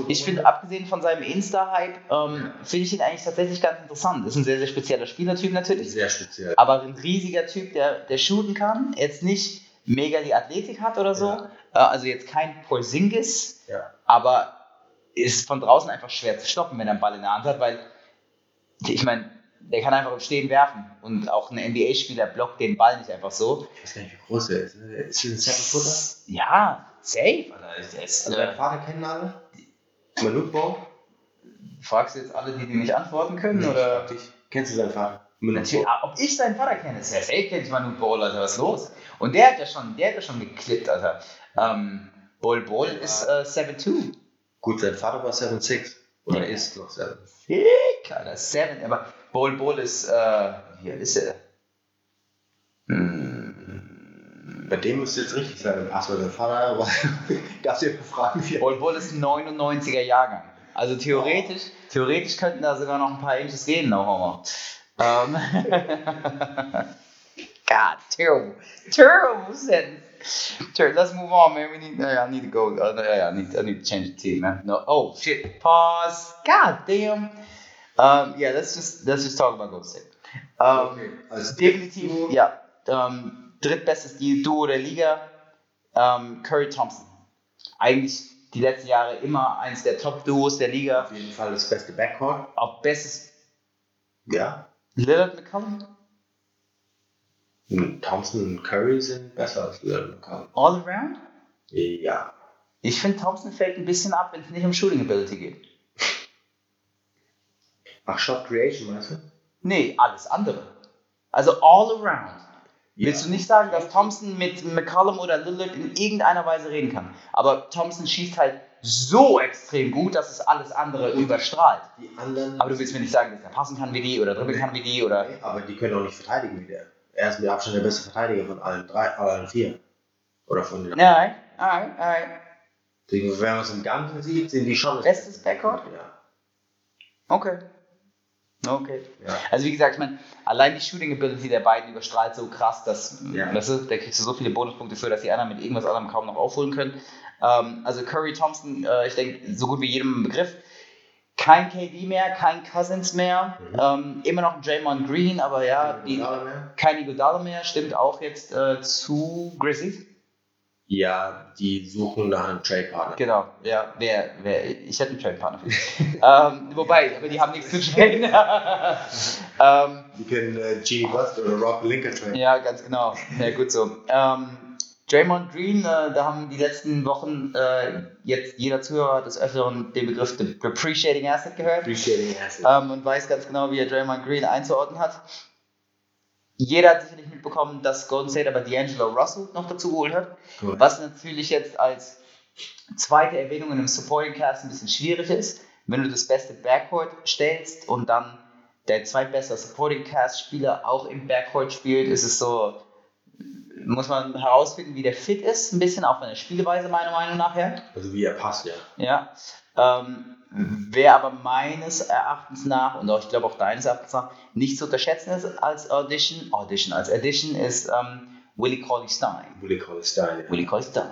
S1: ich finde, abgesehen von seinem Insta-Hype, ähm, finde ich ihn eigentlich tatsächlich ganz interessant. Ist ein sehr, sehr spezieller Spielertyp natürlich.
S2: sehr speziell.
S1: aber ein riesiger Typ, der, der shooten kann, jetzt nicht mega die Athletik hat oder so,
S2: Ja.
S1: äh, also jetzt kein Porzingis,
S2: Ja.
S1: aber ist von draußen einfach schwer zu stoppen, wenn er einen Ball in der Hand hat, weil ich meine, der kann einfach im Stehen werfen und auch ein NBA-Spieler blockt den Ball nicht einfach so.
S2: Ich weiß gar nicht, wie groß der ist. ne? Ist das ein Seven-Footer?
S1: Ja, safe. Also, ist,
S2: Also
S1: äh,
S2: deinen Vater kennen alle? Manute Ball?
S1: fragst du jetzt alle, die dir nicht antworten können?
S2: Nee,
S1: oder?
S2: dich. Kennst du seinen Vater?
S1: Natürlich,
S2: Ball.
S1: ob ich seinen Vater kenne, ist ja safe, kennt ich Manu Ball, Alter, was ist los? Und der hat ja schon, der hat ja schon geklippt, Alter. Ähm, Bol Bol ist äh, 7'2.
S2: Gut, sein Vater war 7'6. Oder
S1: Ja.
S2: ist noch 7.
S1: Fick, Alter, 7, aber Bol Bol ist, äh, wie alt ist er? Hm,
S2: Bei dem müsste jetzt richtig sein Passwort. Sein Vater war. Darfst du fragen, wie
S1: Bol Bol ist ein 99er Jahrgang. Also theoretisch, theoretisch könnten da sogar noch ein paar Inches gehen, no homo. Ähm, God, terrible. Terrible sentence. Sure, let's move on, man. We need. I need to go. Uh, I need. I need to change the team, man. No. Oh shit. Pause. God damn. Um, yeah, let's just let's just talk about Golden State. Um,
S2: Also
S1: Definitiv, ja. Ähm, drittbestes Duo der Liga. Ähm, Curry Thompson. Eigentlich die letzten Jahre immer eins der Top-Duos der Liga.
S2: Auf jeden Fall das beste Backcourt.
S1: Auch bestes
S2: Ja.
S1: Lillard McCollum.
S2: Thompson und Curry sind besser als Lillard McCollum.
S1: All around.
S2: Ja.
S1: Ich finde, Thompson fällt ein bisschen ab, wenn es nicht um Shooting Ability geht.
S2: Ach, Shot Creation, meinst du?
S1: Nee, alles andere. Also all around.
S2: Ja.
S1: Willst du nicht sagen, dass Thompson mit McCollum oder Lillard in irgendeiner Weise reden kann? Aber Thompson schießt halt so extrem gut, dass es alles andere überstrahlt.
S2: Die anderen.
S1: Aber du willst mir nicht sagen, dass er passen kann wie die oder dribbeln kann wie die oder.
S2: aber die können auch nicht verteidigen wie der. Er ist mit Abstand der beste Verteidiger von allen drei, allen vier. Oder von den.
S1: Nein, alright, alright.
S2: Deswegen, wenn man es im Ganzen sieht, sind die schon das
S1: Bestes Backcourt?
S2: Ja.
S1: Okay. Okay.
S2: Ja.
S1: Also wie gesagt, ich meine, allein die Shooting Ability der beiden überstrahlt so krass, dass,
S2: Ja.
S1: weißt du, da kriegst du so viele Bonuspunkte für, dass die anderen mit irgendwas anderem kaum noch aufholen können. Ähm, also Curry Thompson, äh, ich denke, so gut wie jedem Begriff. Kein KD mehr, kein Cousins mehr,
S2: Mhm.
S1: ähm, immer noch ein Draymond Green, aber ja, die,
S2: Iguodala mehr?
S1: kein Iguodala mehr, stimmt auch jetzt äh, zu Grizzlies.
S2: Ja, die suchen nach einem Trade-Partner.
S1: Genau, ja, wer, wer, ich hätte einen Trade-Partner ähm, wobei, aber die haben nichts zu traden. ähm,
S2: Die können äh, Genie Bust oder Rob Lincoln traden.
S1: ja, ganz genau. Ja, gut so. Ähm, Draymond Green, äh, da haben die letzten Wochen äh, jetzt jeder Zuhörer des Öfteren den Begriff The Depreciating Asset gehört
S2: Appreciating Assets.
S1: ähm, und weiß ganz genau, wie er Draymond Green einzuordnen hat. Jeder hat sicherlich mitbekommen, dass Golden State aber D'Angelo Russell noch dazu geholt hat.
S2: Cool.
S1: Was natürlich jetzt als zweite Erwähnung in einem Supporting Cast ein bisschen schwierig ist, wenn du das beste Backcourt stellst und dann der zweitbeste Supporting Cast Spieler auch im Backcourt spielt, ist es so, muss man herausfinden, wie der fit ist, ein bisschen, auch von der Spielweise meiner Meinung nach her.
S2: Also wie er passt, ja.
S1: Ja. Ähm, wer aber meines Erachtens nach und auch, ich glaube auch deines Erachtens nach nicht zu unterschätzen ist als Audition, Audition als Addition ist ähm, Willie Cauley Stein.
S2: Willie Collins Stein. Ja.
S1: Willie Cauley Stein.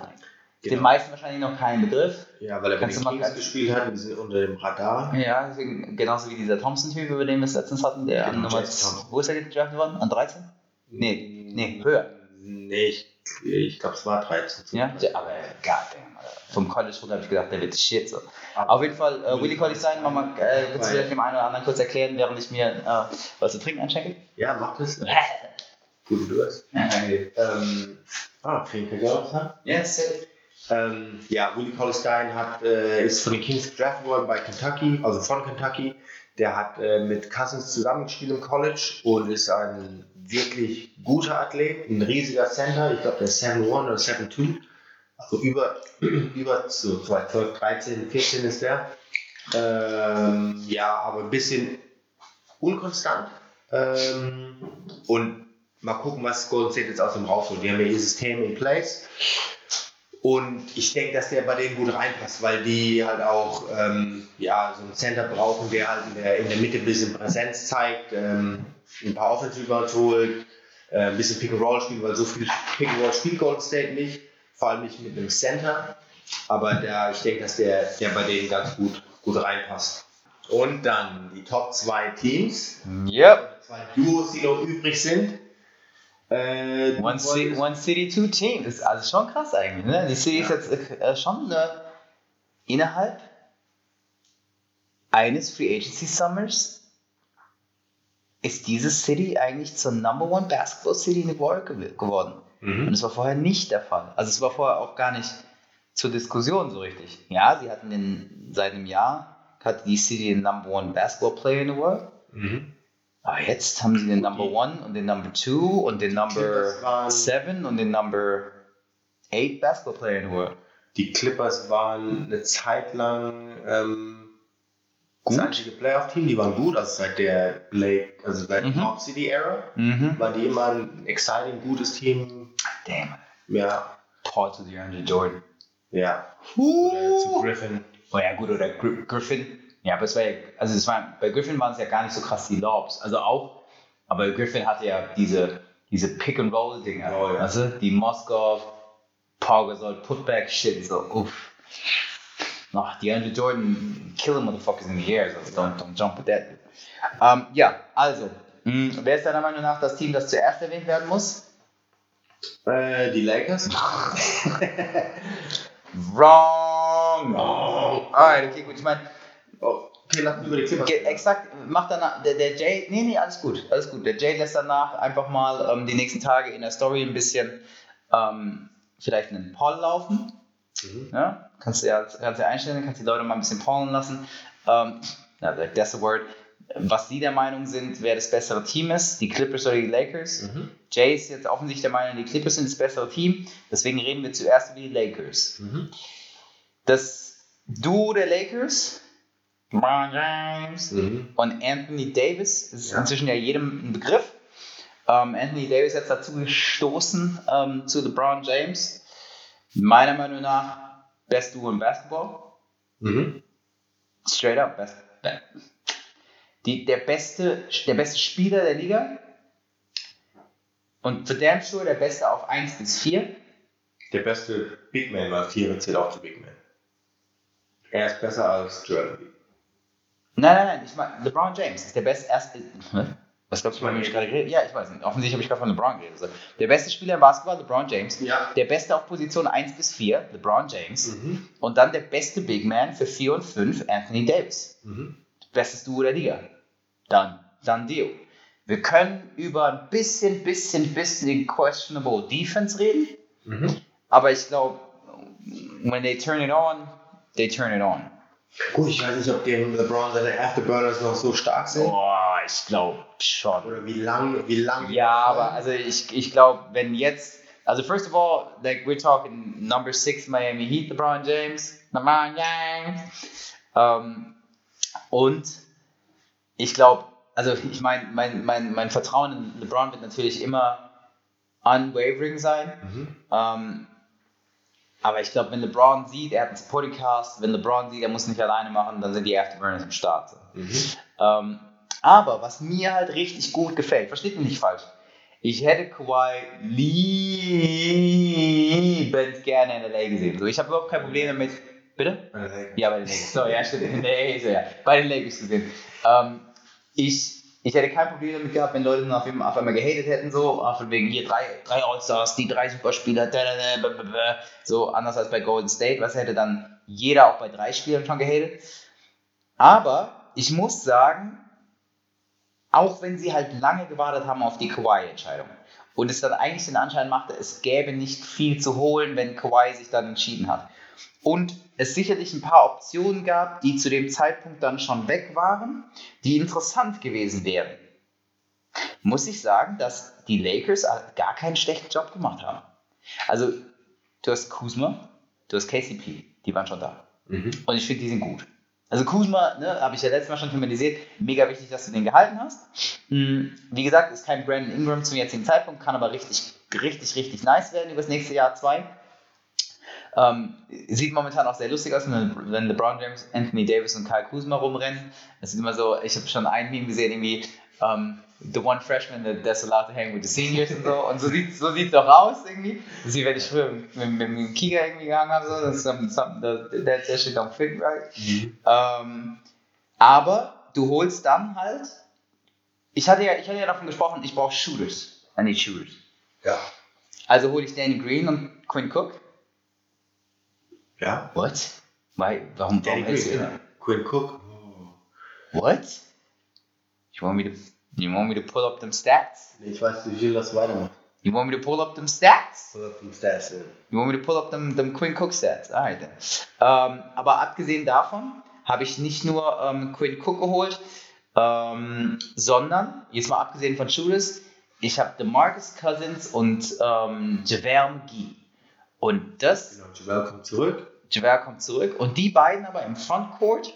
S1: Den
S2: Genau.
S1: meisten wahrscheinlich noch kein Begriff.
S2: ja, weil er bei den Kings gespielt hat, die sind unter dem Radar.
S1: Ja, deswegen, genauso wie dieser Thompson-Typ, über den wir es letztens hatten, der an
S2: Genau,
S1: Nummer,
S2: Jason Thompson.
S1: wo ist er gedraftet worden? An 13? Nee, nee, höher.
S2: Nee, ich, ich glaube, es war 13.
S1: Ja, ja aber goddamn, Alter. Vom College runter habe ich gedacht, der wird shit so.
S2: Aber-
S1: Auf jeden Fall, äh, Willie Cauley Stein, Mama, äh, willst du vielleicht dem einen oder anderen kurz erklären, während ich mir äh, was zu trinken einschenke?
S2: Ja, mach das. Gut, du hast. Ähm, ah, Trinke Jonathan.
S1: Yes,
S2: Ähm, ja, Willie Collins Stein hat, äh, ist von den Kings gedraftet worden bei Kentucky, also von Kentucky. Der hat äh, mit Cousins zusammengespielt im College und ist ein wirklich guter Athlet, ein riesiger Center. Ich glaube, der ist 7'1 oder 7'2. Also über, über so 12, 13, 14 ist der. Ähm, ja, aber ein bisschen unkonstant. Ähm, und mal gucken, was Golden State jetzt aus dem rausholt. Die haben ja ihr System in place. Und ich denke, dass der bei denen gut reinpasst, weil die halt auch ähm, ja, so einen Center brauchen, der halt in der, in der Mitte ein bisschen Präsenz zeigt, ähm, ein paar Offensive holt, äh, ein bisschen Pick and Roll spielt, weil so viel Pick and Roll spielt Golden State nicht, vor allem nicht mit einem Center. Aber der, ich denke, dass der, der bei denen ganz gut, gut reinpasst. Und dann die Top 2 Teams,
S1: Yep.
S2: zwei Duos, die noch übrig sind. Äh,
S1: One, City,
S2: wolltest-
S1: one City, Two Teams. Das ist also schon krass eigentlich. Ne? Die City ist jetzt äh, schon äh, innerhalb eines Free Agency Summers ist diese City eigentlich zur Number One Basketball City in the World gew geworden. Und
S2: Mhm.
S1: das war vorher nicht der Fall. Also es war vorher auch gar nicht zur Diskussion so richtig. Ja, sie hatten den, seit einem Jahr hatte die City den Number One Basketball Player in the World.
S2: Mhm.
S1: Aber jetzt haben sie den Number One und den Number Two und den Number
S2: Clippers waren-
S1: Seven und den Number Eight Basketball Player in the World.
S2: Die Clippers waren eine Zeit lang ähm,
S1: Gut.
S2: das einzige Playoff-Team, die waren gut, also seit der Blake, also seit
S1: Mhm.
S2: Top City Era
S1: Mhm.
S2: waren die immer ein exciting, gutes Team.
S1: Damn.
S2: Ja,
S1: Paul to the Andre Jordan.
S2: ja. Oder zu. Griffin.
S1: Oh ja, gut, oder Gri Griffin. Ja, aber es war ja, also es war, bei Griffin waren es ja gar nicht so krass die Lobs. Also auch, aber Griffin hatte ja diese, diese Pick-and-Roll-Dinger.
S2: Oh ja.
S1: Du? Die Moskov, Paul Gasol Putback Shit, so, uff. No, DeAndre Jordan, killing motherfuckers in the air, so don't, don't jump with that. Ähm, ja, also, mh, wer ist deiner Meinung nach das Team, das zuerst erwähnt werden muss?
S2: Äh, die Lakers?
S1: Wrong!
S2: Oh.
S1: Alright, okay, gut, ich meine,
S2: Oh, okay, lass mich über die Clippers
S1: Ge-. Exakt, macht danach, der, der Jay, nee, nee, alles gut, alles gut. Der Jay lässt danach einfach mal ähm, die nächsten Tage in der Story ein bisschen ähm, vielleicht einen Poll laufen.
S2: Mhm.
S1: Ja? Kannst du ja, kannst ja einstellen, kannst die Leute mal ein bisschen pollen lassen. Ähm, ja, that's the word. Was sie der Meinung sind, wer das bessere Team ist, die Clippers oder die Lakers.
S2: Mhm.
S1: Jay ist jetzt offensichtlich der Meinung, die Clippers sind das bessere Team. Deswegen reden wir zuerst über die Lakers.
S2: Mhm.
S1: Das Duo der Lakers, LeBron James,
S2: Mhm.
S1: und Anthony Davis ist
S2: Ja.
S1: inzwischen ja jedem ein Begriff. Ähm, Anthony Davis jetzt dazu gestoßen ähm, zu LeBron James. Meiner Meinung nach best Duo im Basketball.
S2: Mhm.
S1: Straight up best. be- Die, der, beste, der beste Spieler der Liga. Und für damn sure der beste auf 1 bis 4.
S2: Der beste Big Man, weil Vierer zählt auch zu Big Man. Er ist besser als Embiid.
S1: Nein, nein, nein, ich meine, LeBron James ist der beste erste. Hä? Was glaubst du,
S2: meine,
S1: worüber ich gerade geredet Ja, ich weiß nicht. Offensichtlich habe ich gerade von LeBron geredet. Also, der beste Spieler im Basketball, LeBron James.
S2: Ja.
S1: Der beste auf Position 1 bis 4, LeBron James.
S2: Mhm.
S1: Und dann der beste Big Man für 4 und 5, Anthony Davis.
S2: Mhm.
S1: Bestes Duo der Liga. Dann, dann Deal. Wir können über ein bisschen, bisschen, bisschen questionable Defense reden.
S2: Mhm.
S1: Aber ich glaube, when they turn it on, they turn it on.
S2: Gut, ich weiß nicht, ob den LeBron seine Afterburners noch so stark sind.
S1: Boah, ich glaube schon.
S2: Oder wie lang, wie lang.
S1: Ja, aber also ich, ich glaube, wenn jetzt, also first of all, like we're talking number six Miami Heat, LeBron James, LeBron James. Ähm, und ich glaube, also ich meine, mein, mein, mein Vertrauen in LeBron wird natürlich immer unwavering sein.
S2: Mhm.
S1: Ähm, aber ich glaube, wenn LeBron sieht, er hat einen Supporting Cast, wenn LeBron sieht, er muss nicht alleine machen, dann sind die Afterburners im Start.
S2: Mhm.
S1: Ähm, aber was mir halt richtig gut gefällt, versteht mich nicht falsch, ich hätte Kawhi liebend gerne in LA gesehen. So, ich habe überhaupt kein Problem damit. Bitte?
S2: Lakers.
S1: Ja, bei den Lakers. So, ja, stimmt. In LA ist er ja. Bei den Lakers gesehen. Ähm, ich, ich hätte kein Problem damit gehabt, wenn Leute auf, auf einmal gehatet hätten, so, von wegen hier drei, drei All-Stars, die drei Superspieler, so anders als bei Golden State, was hätte dann jeder auch bei drei Spielern schon gehatet. Aber ich muss sagen, auch wenn sie halt lange gewartet haben auf die Kawhi-Entscheidung und es dann eigentlich den Anschein machte, es gäbe nicht viel zu holen, wenn Kawhi sich dann entschieden hat. Und es sicherlich ein paar Optionen gab, die zu dem Zeitpunkt dann schon weg waren, die interessant gewesen wären. Muss ich sagen, dass die Lakers gar keinen schlechten Job gemacht haben. Also, du hast Kuzma, du hast KCP, die waren schon da.
S2: Mhm.
S1: Und ich finde, die sind gut. Also Kuzma, ne, habe ich ja letztes Mal schon thematisiert, mega wichtig, dass du den gehalten hast. Hm, Wie gesagt, ist kein Brandon Ingram zum jetzigen Zeitpunkt, kann aber richtig, richtig, richtig nice werden über das nächste Jahr, zwei. Ähm, sieht momentan auch sehr lustig aus, wenn, wenn LeBron James, Anthony Davis und Kyle Kuzma rumrennen. Es ist immer so, ich habe schon ein Meme gesehen, irgendwie, ähm, the one freshman that, that's allowed to hang with the seniors und so. Und so sieht so sieht's doch aus irgendwie. Das wie wenn ich früher mit, mit, mit dem Kieger irgendwie gegangen habe, so. Das ist some, some, that, that, that shit don't fit right.
S2: Mhm.
S1: Ähm, aber du holst dann halt. Ich hatte ja, ich hatte ja davon gesprochen, ich brauche Shooters. I need Shooters.
S2: Ja.
S1: Also hole ich Danny Green und Quinn Cook.
S2: Ja.
S1: What? Why, warum,
S2: Danny
S1: warum hältst du
S2: Green. ja. Quinn Cook.
S1: What? You want me to you want me to pull up them stats?
S2: Ich weiß, wie viel das weitermacht.
S1: You want me to pull up them stats?
S2: Oder vom Stats. ja.
S1: You want me to pull up them, them Quinn Cook stats? Alright then. Ähm, aber abgesehen davon habe ich nicht nur ähm, Quinn Cook geholt, ähm, sondern, jetzt mal abgesehen von Shooters, ich habe DeMarcus Cousins und ähm, JaVale McGee. Und das
S2: Genau, Joel kommt zurück.
S1: Javert kommt zurück und die beiden aber im Frontcourt,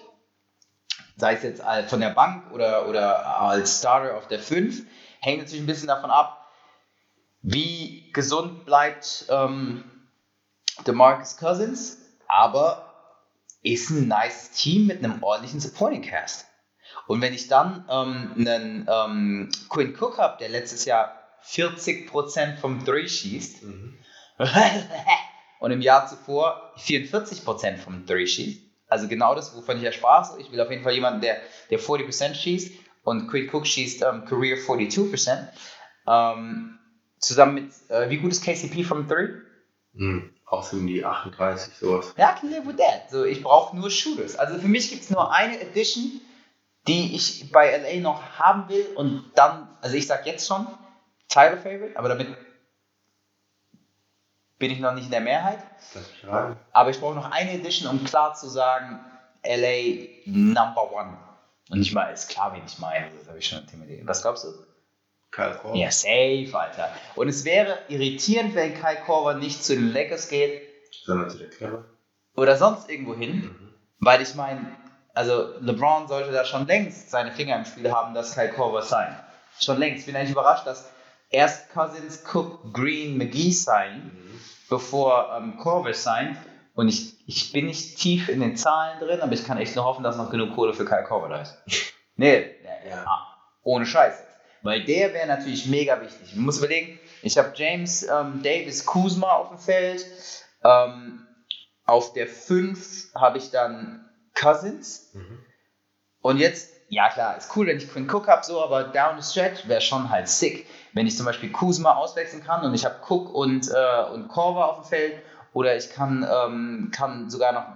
S1: sei es jetzt von der Bank oder, oder als Starter auf der 5, hängt natürlich ein bisschen davon ab, wie gesund bleibt ähm, DeMarcus Cousins, aber ist ein nice Team mit einem ordentlichen Supporting Cast. Und wenn ich dann ähm, einen ähm, Quinn Cook habe, der letztes Jahr 40% vom 3 schießt,
S2: Mhm.
S1: und im Jahr zuvor 44% vom 3 schießt. Also genau das, wovon ich ja sprach. Ich will auf jeden Fall jemanden, der, der 40% schießt und Quinn Cook schießt ähm, Career 42%. Ähm, zusammen mit, äh, wie gut ist KCP from 3?
S2: Hm, auch so um die 38, sowas.
S1: Ja, I can live with that. So, ich brauche nur Shooters. Also für mich gibt es nur eine Edition, die ich bei LA noch haben will und dann, also ich sag jetzt schon, Tyler Favorite, aber damit bin ich noch nicht in der Mehrheit.
S2: Lass mich rein.
S1: Aber ich brauche noch eine Edition, um klar zu sagen, LA Number One. Und nicht mal, ist klar, wen ich meine. Das habe ich schon intimidiert. Was glaubst du?
S2: Kyle Korver.
S1: Ja, safe, Alter. Und es wäre irritierend, wenn Kai Korver nicht zu den Lakers geht
S2: Sondern zu der Clever.
S1: oder sonst irgendwo hin.
S2: Mhm.
S1: Weil ich meine, also LeBron sollte da schon längst seine Finger im Spiel haben, dass Kai Korver sein. Schon längst. Ich bin eigentlich überrascht, dass erst Cousins, Cook, Green, McGee sein,
S2: Mhm.
S1: Bevor ähm, Korver sein. Und ich, ich bin nicht tief in den Zahlen drin, aber ich kann echt nur hoffen, dass noch genug Kohle für Kai Korver da ist. nee,
S2: Ja.
S1: Ah, ohne Scheiß. Weil der wäre natürlich mega wichtig. Ich muss überlegen, ich habe James ähm, Davis Kuzma auf dem Feld. Ähm, auf der 5 habe ich dann Cousins.
S2: Mhm.
S1: Und jetzt, ja klar, ist cool, wenn ich Quinn Cook habe, so, aber down the stretch wäre schon halt sick. Wenn ich zum Beispiel Kuzma auswechseln kann und ich habe Cook und, äh, und Korver auf dem Feld oder ich kann, ähm, kann sogar noch,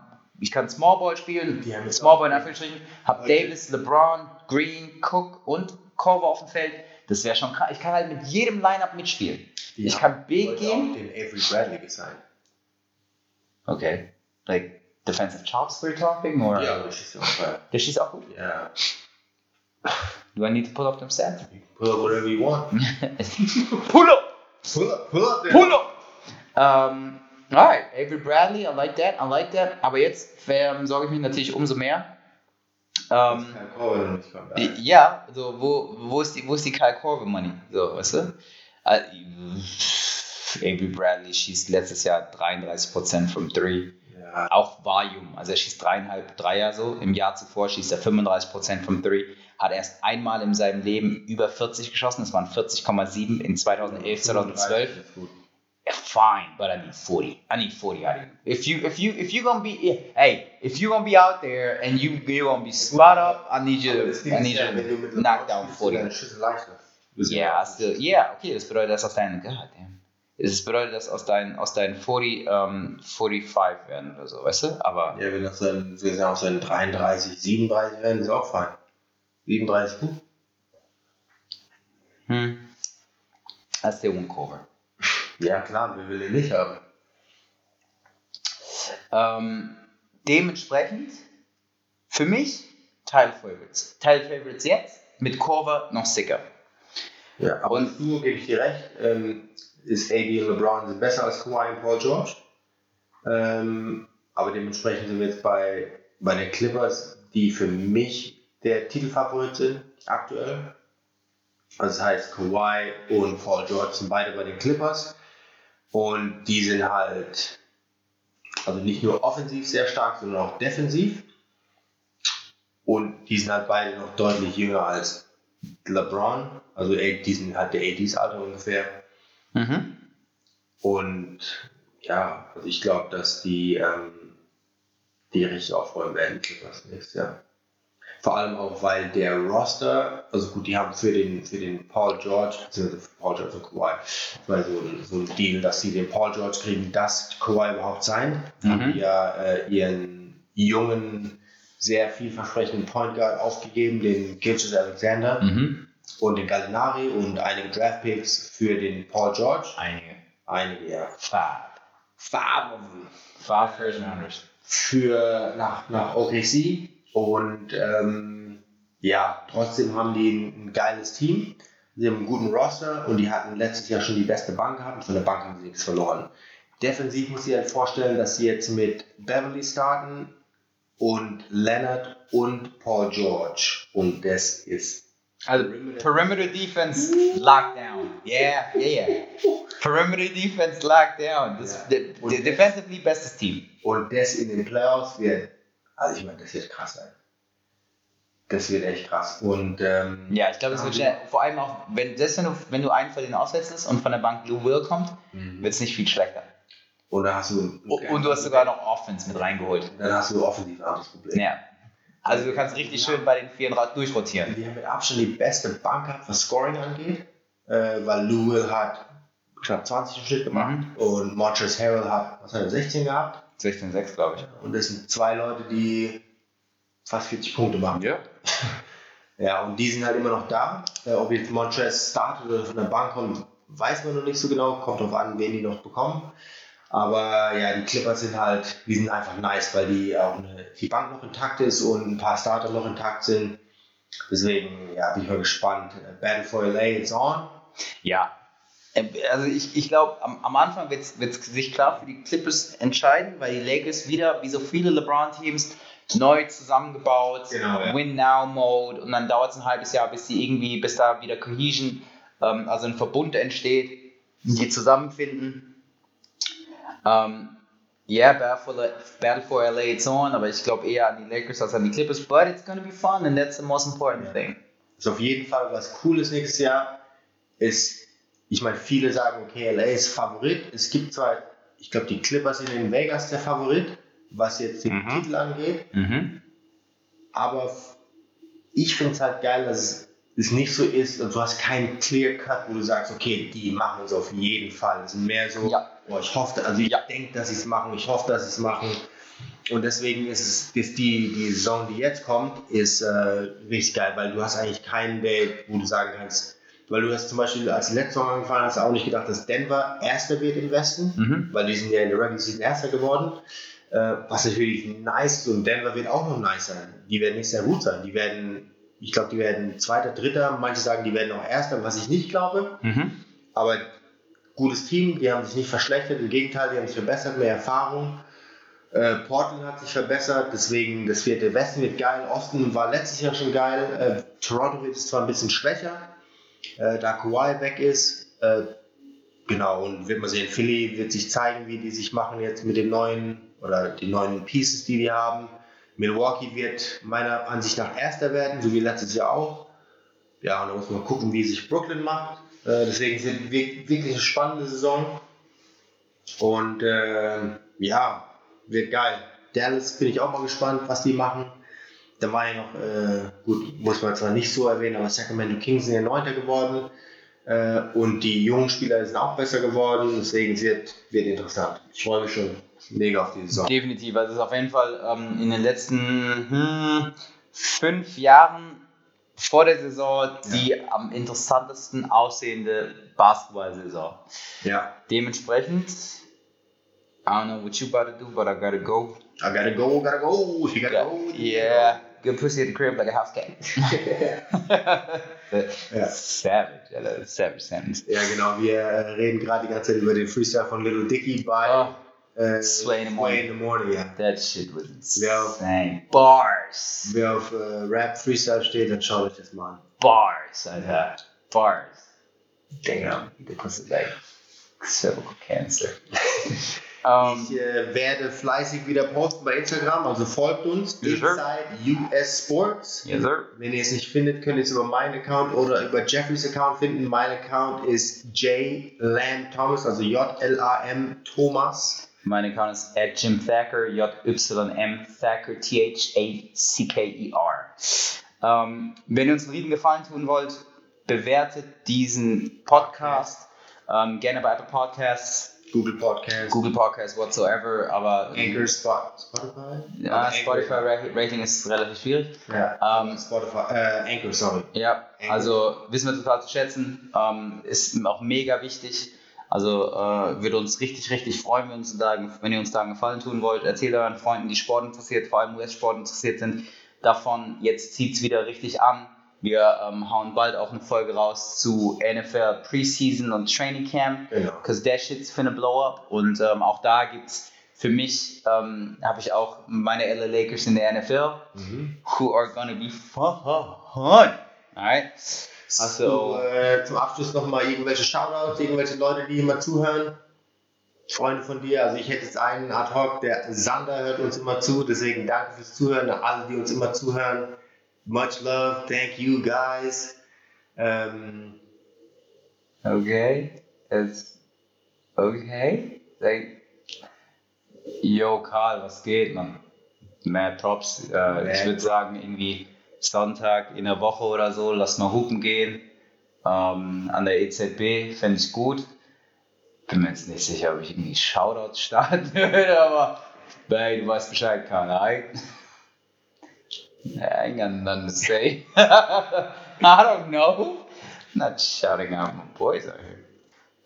S1: ich kann Small Ball spielen, Small Ball in Anführungsstrichen, habe
S2: Okay.
S1: Davis, LeBron, Green, Cook und Korver auf dem Feld. Das wäre schon krass. Ich kann halt mit jedem Lineup mitspielen.
S2: Die
S1: Ich kann B
S2: heute
S1: gehen.
S2: auch den Avery Bradley gesigned.
S1: Okay. Like defensive chops we're talking? Or?
S2: Ja, das ist auch geil.
S1: Der schießt auch gut.
S2: Ja.
S1: Do I need to pull up them
S2: can pull up whatever you want.
S1: pull up!
S2: Pull up, pull up.
S1: Pull up! Um, alright, Avery Bradley, I like that, I like that. Aber jetzt ähm, sorge ich mich natürlich umso mehr. Ähm,
S2: kommt.
S1: die, ja, so, wo, wo, ist die, wo ist die Kyle Korver Money? So, weißt du? Äh, Avery Bradley schießt letztes Jahr 33% from 3.
S2: Ja,
S1: Auch Volume, also er schießt dreieinhalb Dreier so. Im Jahr zuvor schießt er 35% from 3. Hat erst einmal in seinem Leben über 40 geschossen. Das waren 40,7 in 2011, 2012.
S2: ist gut.
S1: fine, but I need 40. I need 40 out of you. If you if you if you gonna be hey, if you gonna be out there and you you gonna be spot up, I need you to
S2: das
S1: I need
S2: ja,
S1: you
S2: wenn
S1: to knock down
S2: spielst, du
S1: 40.
S2: deine Schüsse leichter. Das ist
S1: Yeah, still yeah, okay, das bedeutet, dass aus deinen God damn. Es bedeutet, dass aus deinen aus deinen 40 ähm, 45 werden oder so, weißt du? Aber
S2: Ja, wenn das dann, wir sagen auch so ein 33, 37 werden, ist auch fein. 37 gut.
S1: hm. The one cover.
S2: Ja, klar, wer will den nicht haben?
S1: Ähm, dementsprechend für mich Teil Favorites. Teil Favorites jetzt mit Cover noch sicker.
S2: Ja, aber
S1: Und-
S2: du gebe ich dir recht, ähm, ist AD und LeBron sind besser als Kawhi und Paul George. Ähm, aber dementsprechend sind wir jetzt bei, bei den Clippers, die für mich der Titelfavorit sind aktuell. Also das heißt, Kawhi und Paul George sind beide bei den Clippers. Und die sind halt, also nicht nur offensiv sehr stark, sondern auch defensiv. Und die sind halt beide noch deutlich jünger als LeBron. Also die sind halt der ADs Alter ungefähr.
S1: Mhm.
S2: Und ja, also ich glaube, dass die, ähm, die richtig aufräumen werden, Clippers nächstes Jahr. Vor allem auch, weil der Roster, also gut, die haben für den, für den Paul George, beziehungsweise für Paul George und Kawhi, weil so, ein- so ein Deal, dass sie den Paul George kriegen, dass Kawhi überhaupt sein,
S1: Mhm.
S2: haben die ja äh, ihren jungen, sehr vielversprechenden Point Guard aufgegeben, den Gilgis Alexander
S1: Mhm.
S2: und den Gallinari und einige Draft Picks für den Paul George.
S1: Einige.
S2: Einige, ja.
S1: Five.
S2: Five
S1: Five first rounders.
S2: für nach, nach OKC und ähm, ja, trotzdem haben die ein, ein geiles Team. Sie haben einen guten Roster und die hatten letztes Jahr schon die beste Bank gehabt und von der Bank haben sie nichts verloren. Defensiv muss ich halt vorstellen, dass sie jetzt mit Beverly starten und Leonard und Paul George und das ist
S1: Also Perimeter Defense Lockdown. Yeah, yeah, yeah. Perimeter Defense Lockdown. Das
S2: Ja.
S1: de, de, defensively bestes Team.
S2: Und das in den Playoffs wird, also ich meine, das wird krass sein. Das wird echt krass. Und ähm,
S1: Ja, ich glaube, es wird schnell, vor allem auch, wenn, selbst wenn du, wenn du einen von denen auswechselst und von der Bank Lou Will kommt,
S2: Mhm.
S1: wird es nicht viel schlechter.
S2: Und dann hast du.
S1: Und du hast sogar noch Offense mit reingeholt.
S2: Dann hast du offensiv ein anderes Problem.
S1: Ja. Also du kannst richtig schön bei den Vieren durchrotieren.
S2: Wir haben mit Abstand die beste Bank gehabt, was Scoring angeht, äh, weil Lou Will hat knapp 20 im Schnitt gemacht
S1: Mhm.
S2: und Montrezl Harrell hat, was hat er, 16 gehabt.
S1: 16,6 glaube ich.
S2: Und das sind zwei Leute, die fast 40 Punkte machen.
S1: Ja.
S2: Ja, und die sind halt immer noch da. Äh, ob jetzt Montrez startet oder von der Bank kommt, weiß man noch nicht so genau. Kommt drauf an, wen die noch bekommen. Aber ja, die Clippers sind halt, die sind einfach nice, weil die auch eine, die Bank noch intakt ist und ein paar Starter noch intakt sind. Deswegen, ja, bin ich mal gespannt. Äh, Battle for LA, it's on.
S1: Ja. Ähm, Also ich, ich glaube, am, am Anfang wird es sich klar für die Clippers entscheiden, weil die Lakers wieder, wie so viele LeBron-Teams, neu zusammengebaut,
S2: Genau, ja.
S1: Win-Now-Mode und dann dauert es ein halbes Jahr, bis die irgendwie, bis da wieder Cohesion, ähm, also ein Verbund entsteht, die zusammenfinden. Ähm, yeah, Battle for, La- Battle for LA it's on, aber ich glaube eher an die Lakers als an die Clippers, but it's gonna be fun and that's the most important thing.
S2: Ist auf jeden Fall was Cooles nächstes Jahr. Ist, ich meine, viele sagen, okay, LA ist Favorit. Es gibt zwar, ich glaube, die Clippers sind in Vegas der Favorit, was jetzt den
S1: Mhm.
S2: Titel angeht.
S1: Mhm.
S2: Aber ich finde es halt geil, dass es, nicht so ist und du hast keinen Clear Cut, wo du sagst, okay, die machen es auf jeden Fall. Es ist mehr so,
S1: Ja.
S2: oh, ich hoffe, also ich
S1: Ja.
S2: denke, dass sie es machen, ich hoffe, dass sie es machen. Und deswegen ist es ist die, die Saison, die jetzt kommt, ist äh, richtig geil, weil du hast eigentlich keinen Day, wo du sagen kannst, weil du hast zum Beispiel, als die letzte Saison angefangen hast, auch nicht gedacht, dass Denver Erster wird im Westen
S1: Mhm.
S2: weil die sind ja in der Regular Season Erster geworden. Äh, was natürlich nice ist und Denver wird auch noch nice sein. Die werden nicht sehr gut sein. Die werden, ich glaube, die werden Zweiter, Dritter. Manche sagen, die werden auch Erster, was ich nicht glaube.
S1: Mhm.
S2: Aber gutes Team, die haben sich nicht verschlechtert. Im Gegenteil, die haben sich verbessert, mehr Erfahrung. Äh, Portland hat sich verbessert, deswegen das vierte Westen wird geil. Osten war letztes Jahr schon geil. Äh, Toronto wird zwar ein bisschen schwächer, äh, da Kawhi weg ist. Äh, genau, und wird man sehen, Philly wird sich zeigen, wie die sich machen jetzt mit den neuen oder die neuen Pieces, die die haben. Milwaukee wird meiner Ansicht nach Erster werden, so wie letztes Jahr auch. Ja, und da muss man gucken, wie sich Brooklyn macht. Äh, deswegen es wir- wirklich eine spannende Saison. Und äh, ja, wird geil. Dallas bin ich auch mal gespannt, was die machen. Da war ja noch, äh, gut, muss man zwar nicht so erwähnen, aber Sacramento Kings sind ja Neunter geworden. Äh, und die jungen Spieler sind auch besser geworden. Deswegen es wird, wird interessant. Ich freue mich schon mega auf die Saison.
S1: Definitiv. Also es ist auf jeden Fall ähm, in den letzten hm, fünf Jahren vor der Saison die am interessantesten aussehende Basketball-Saison.
S2: Ja.
S1: Dementsprechend, I don't know what you about to do, but I gotta go.
S2: I gotta go, gotta go. You gotta go.
S1: Yeah, good pussy at the crib like a house cat.
S2: Ja.
S1: Savage, Alter. Savage sentence.
S2: Ja, genau. Wir äh, reden gerade die ganze Zeit über den Freestyle von Little Dicky bei
S1: Oh,
S2: äh,
S1: Sway in the morning.
S2: in the Morning. Ja.
S1: that shit was insane. Bars.
S2: Wer auf äh, Rap Freestyle steht, dann schaut euch das mal an.
S1: Bars, Alter. Bars. Damn, the pussy like cervical cancer. um,
S2: Ich äh, werde fleißig wieder posten bei Instagram, also folgt uns,
S1: Yes.
S2: Inside US Sports.
S1: yes, sir.
S2: Wenn ihr es nicht findet, könnt ihr es über meinen Account oder über Jeffreys Account finden. Mein Account ist J Lam Thomas, also J-L-A-M Thomas.
S1: Mein Account ist at Jim Thacker, J-Y-M Thacker, T-H-A-C-K-E-R. Ähm, wenn ihr uns einen riesen Gefallen tun wollt, bewertet diesen Podcast. Ähm, gerne bei Apple Podcasts,
S2: Google Podcast,
S1: Google Podcasts, whatsoever, aber
S2: Anchor, Spot, Spotify?
S1: ja,
S2: Aber
S1: Spotify
S2: Anchor,
S1: Ra- Rating ist relativ schwierig.
S2: Ja,
S1: Ähm,
S2: Spotify, äh, Anchor, sorry.
S1: Ja,
S2: Anchor.
S1: also wissen wir total zu schätzen. Ähm, ist auch mega wichtig. Also äh, würde uns richtig, richtig freuen, wenn, uns da, wenn ihr uns da einen Gefallen tun wollt. Erzählt euren Freunden, die Sport interessiert, vor allem US-Sport interessiert sind, davon. Jetzt zieht es wieder richtig an. Wir ähm, hauen bald auch eine Folge raus zu NFL Preseason und Training Camp.
S2: Genau.
S1: Because that shit's finna blow up. Und ähm, auch da gibt's für mich, ähm, habe ich auch meine LA Lakers in der NFL,
S2: Mhm.
S1: who are gonna be fun. Alright?
S2: Hast
S1: So-
S2: du äh, zum Abschluss nochmal irgendwelche Shoutouts, irgendwelche Leute, die immer zuhören? Freunde von dir, also ich hätte jetzt einen ad hoc, der Sander hört uns immer zu, deswegen danke fürs Zuhören, alle, die uns immer zuhören. Much love, thank you guys. Ähm,
S1: Okay. It's okay. Like, Yo, Karl, was geht, man? Mehr Props. Äh, ich würde sagen, irgendwie Sonntag in der Woche oder so, lass mal hupen gehen. Ähm, an der EZB fände ich gut. Bin mir jetzt nicht sicher, ob ich irgendwie Shoutouts starten würde, aber hey, du weißt Bescheid, Karl. Right? I ain't got nothing to say. I don't know. Not shouting out my boys out here.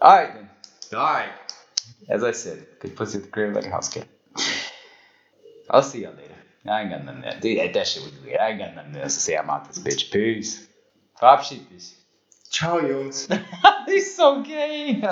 S1: Alright then.
S2: Alright.
S1: As I said, good pussy at the crib like a house cat. I'll see y'all later. I ain't got nothing there. Dude, that shit was weird. I ain't got nothing else to say. I'm out this bitch. Peace. Verabschied dich.
S2: Ciao, Jungs.
S1: He's so gay.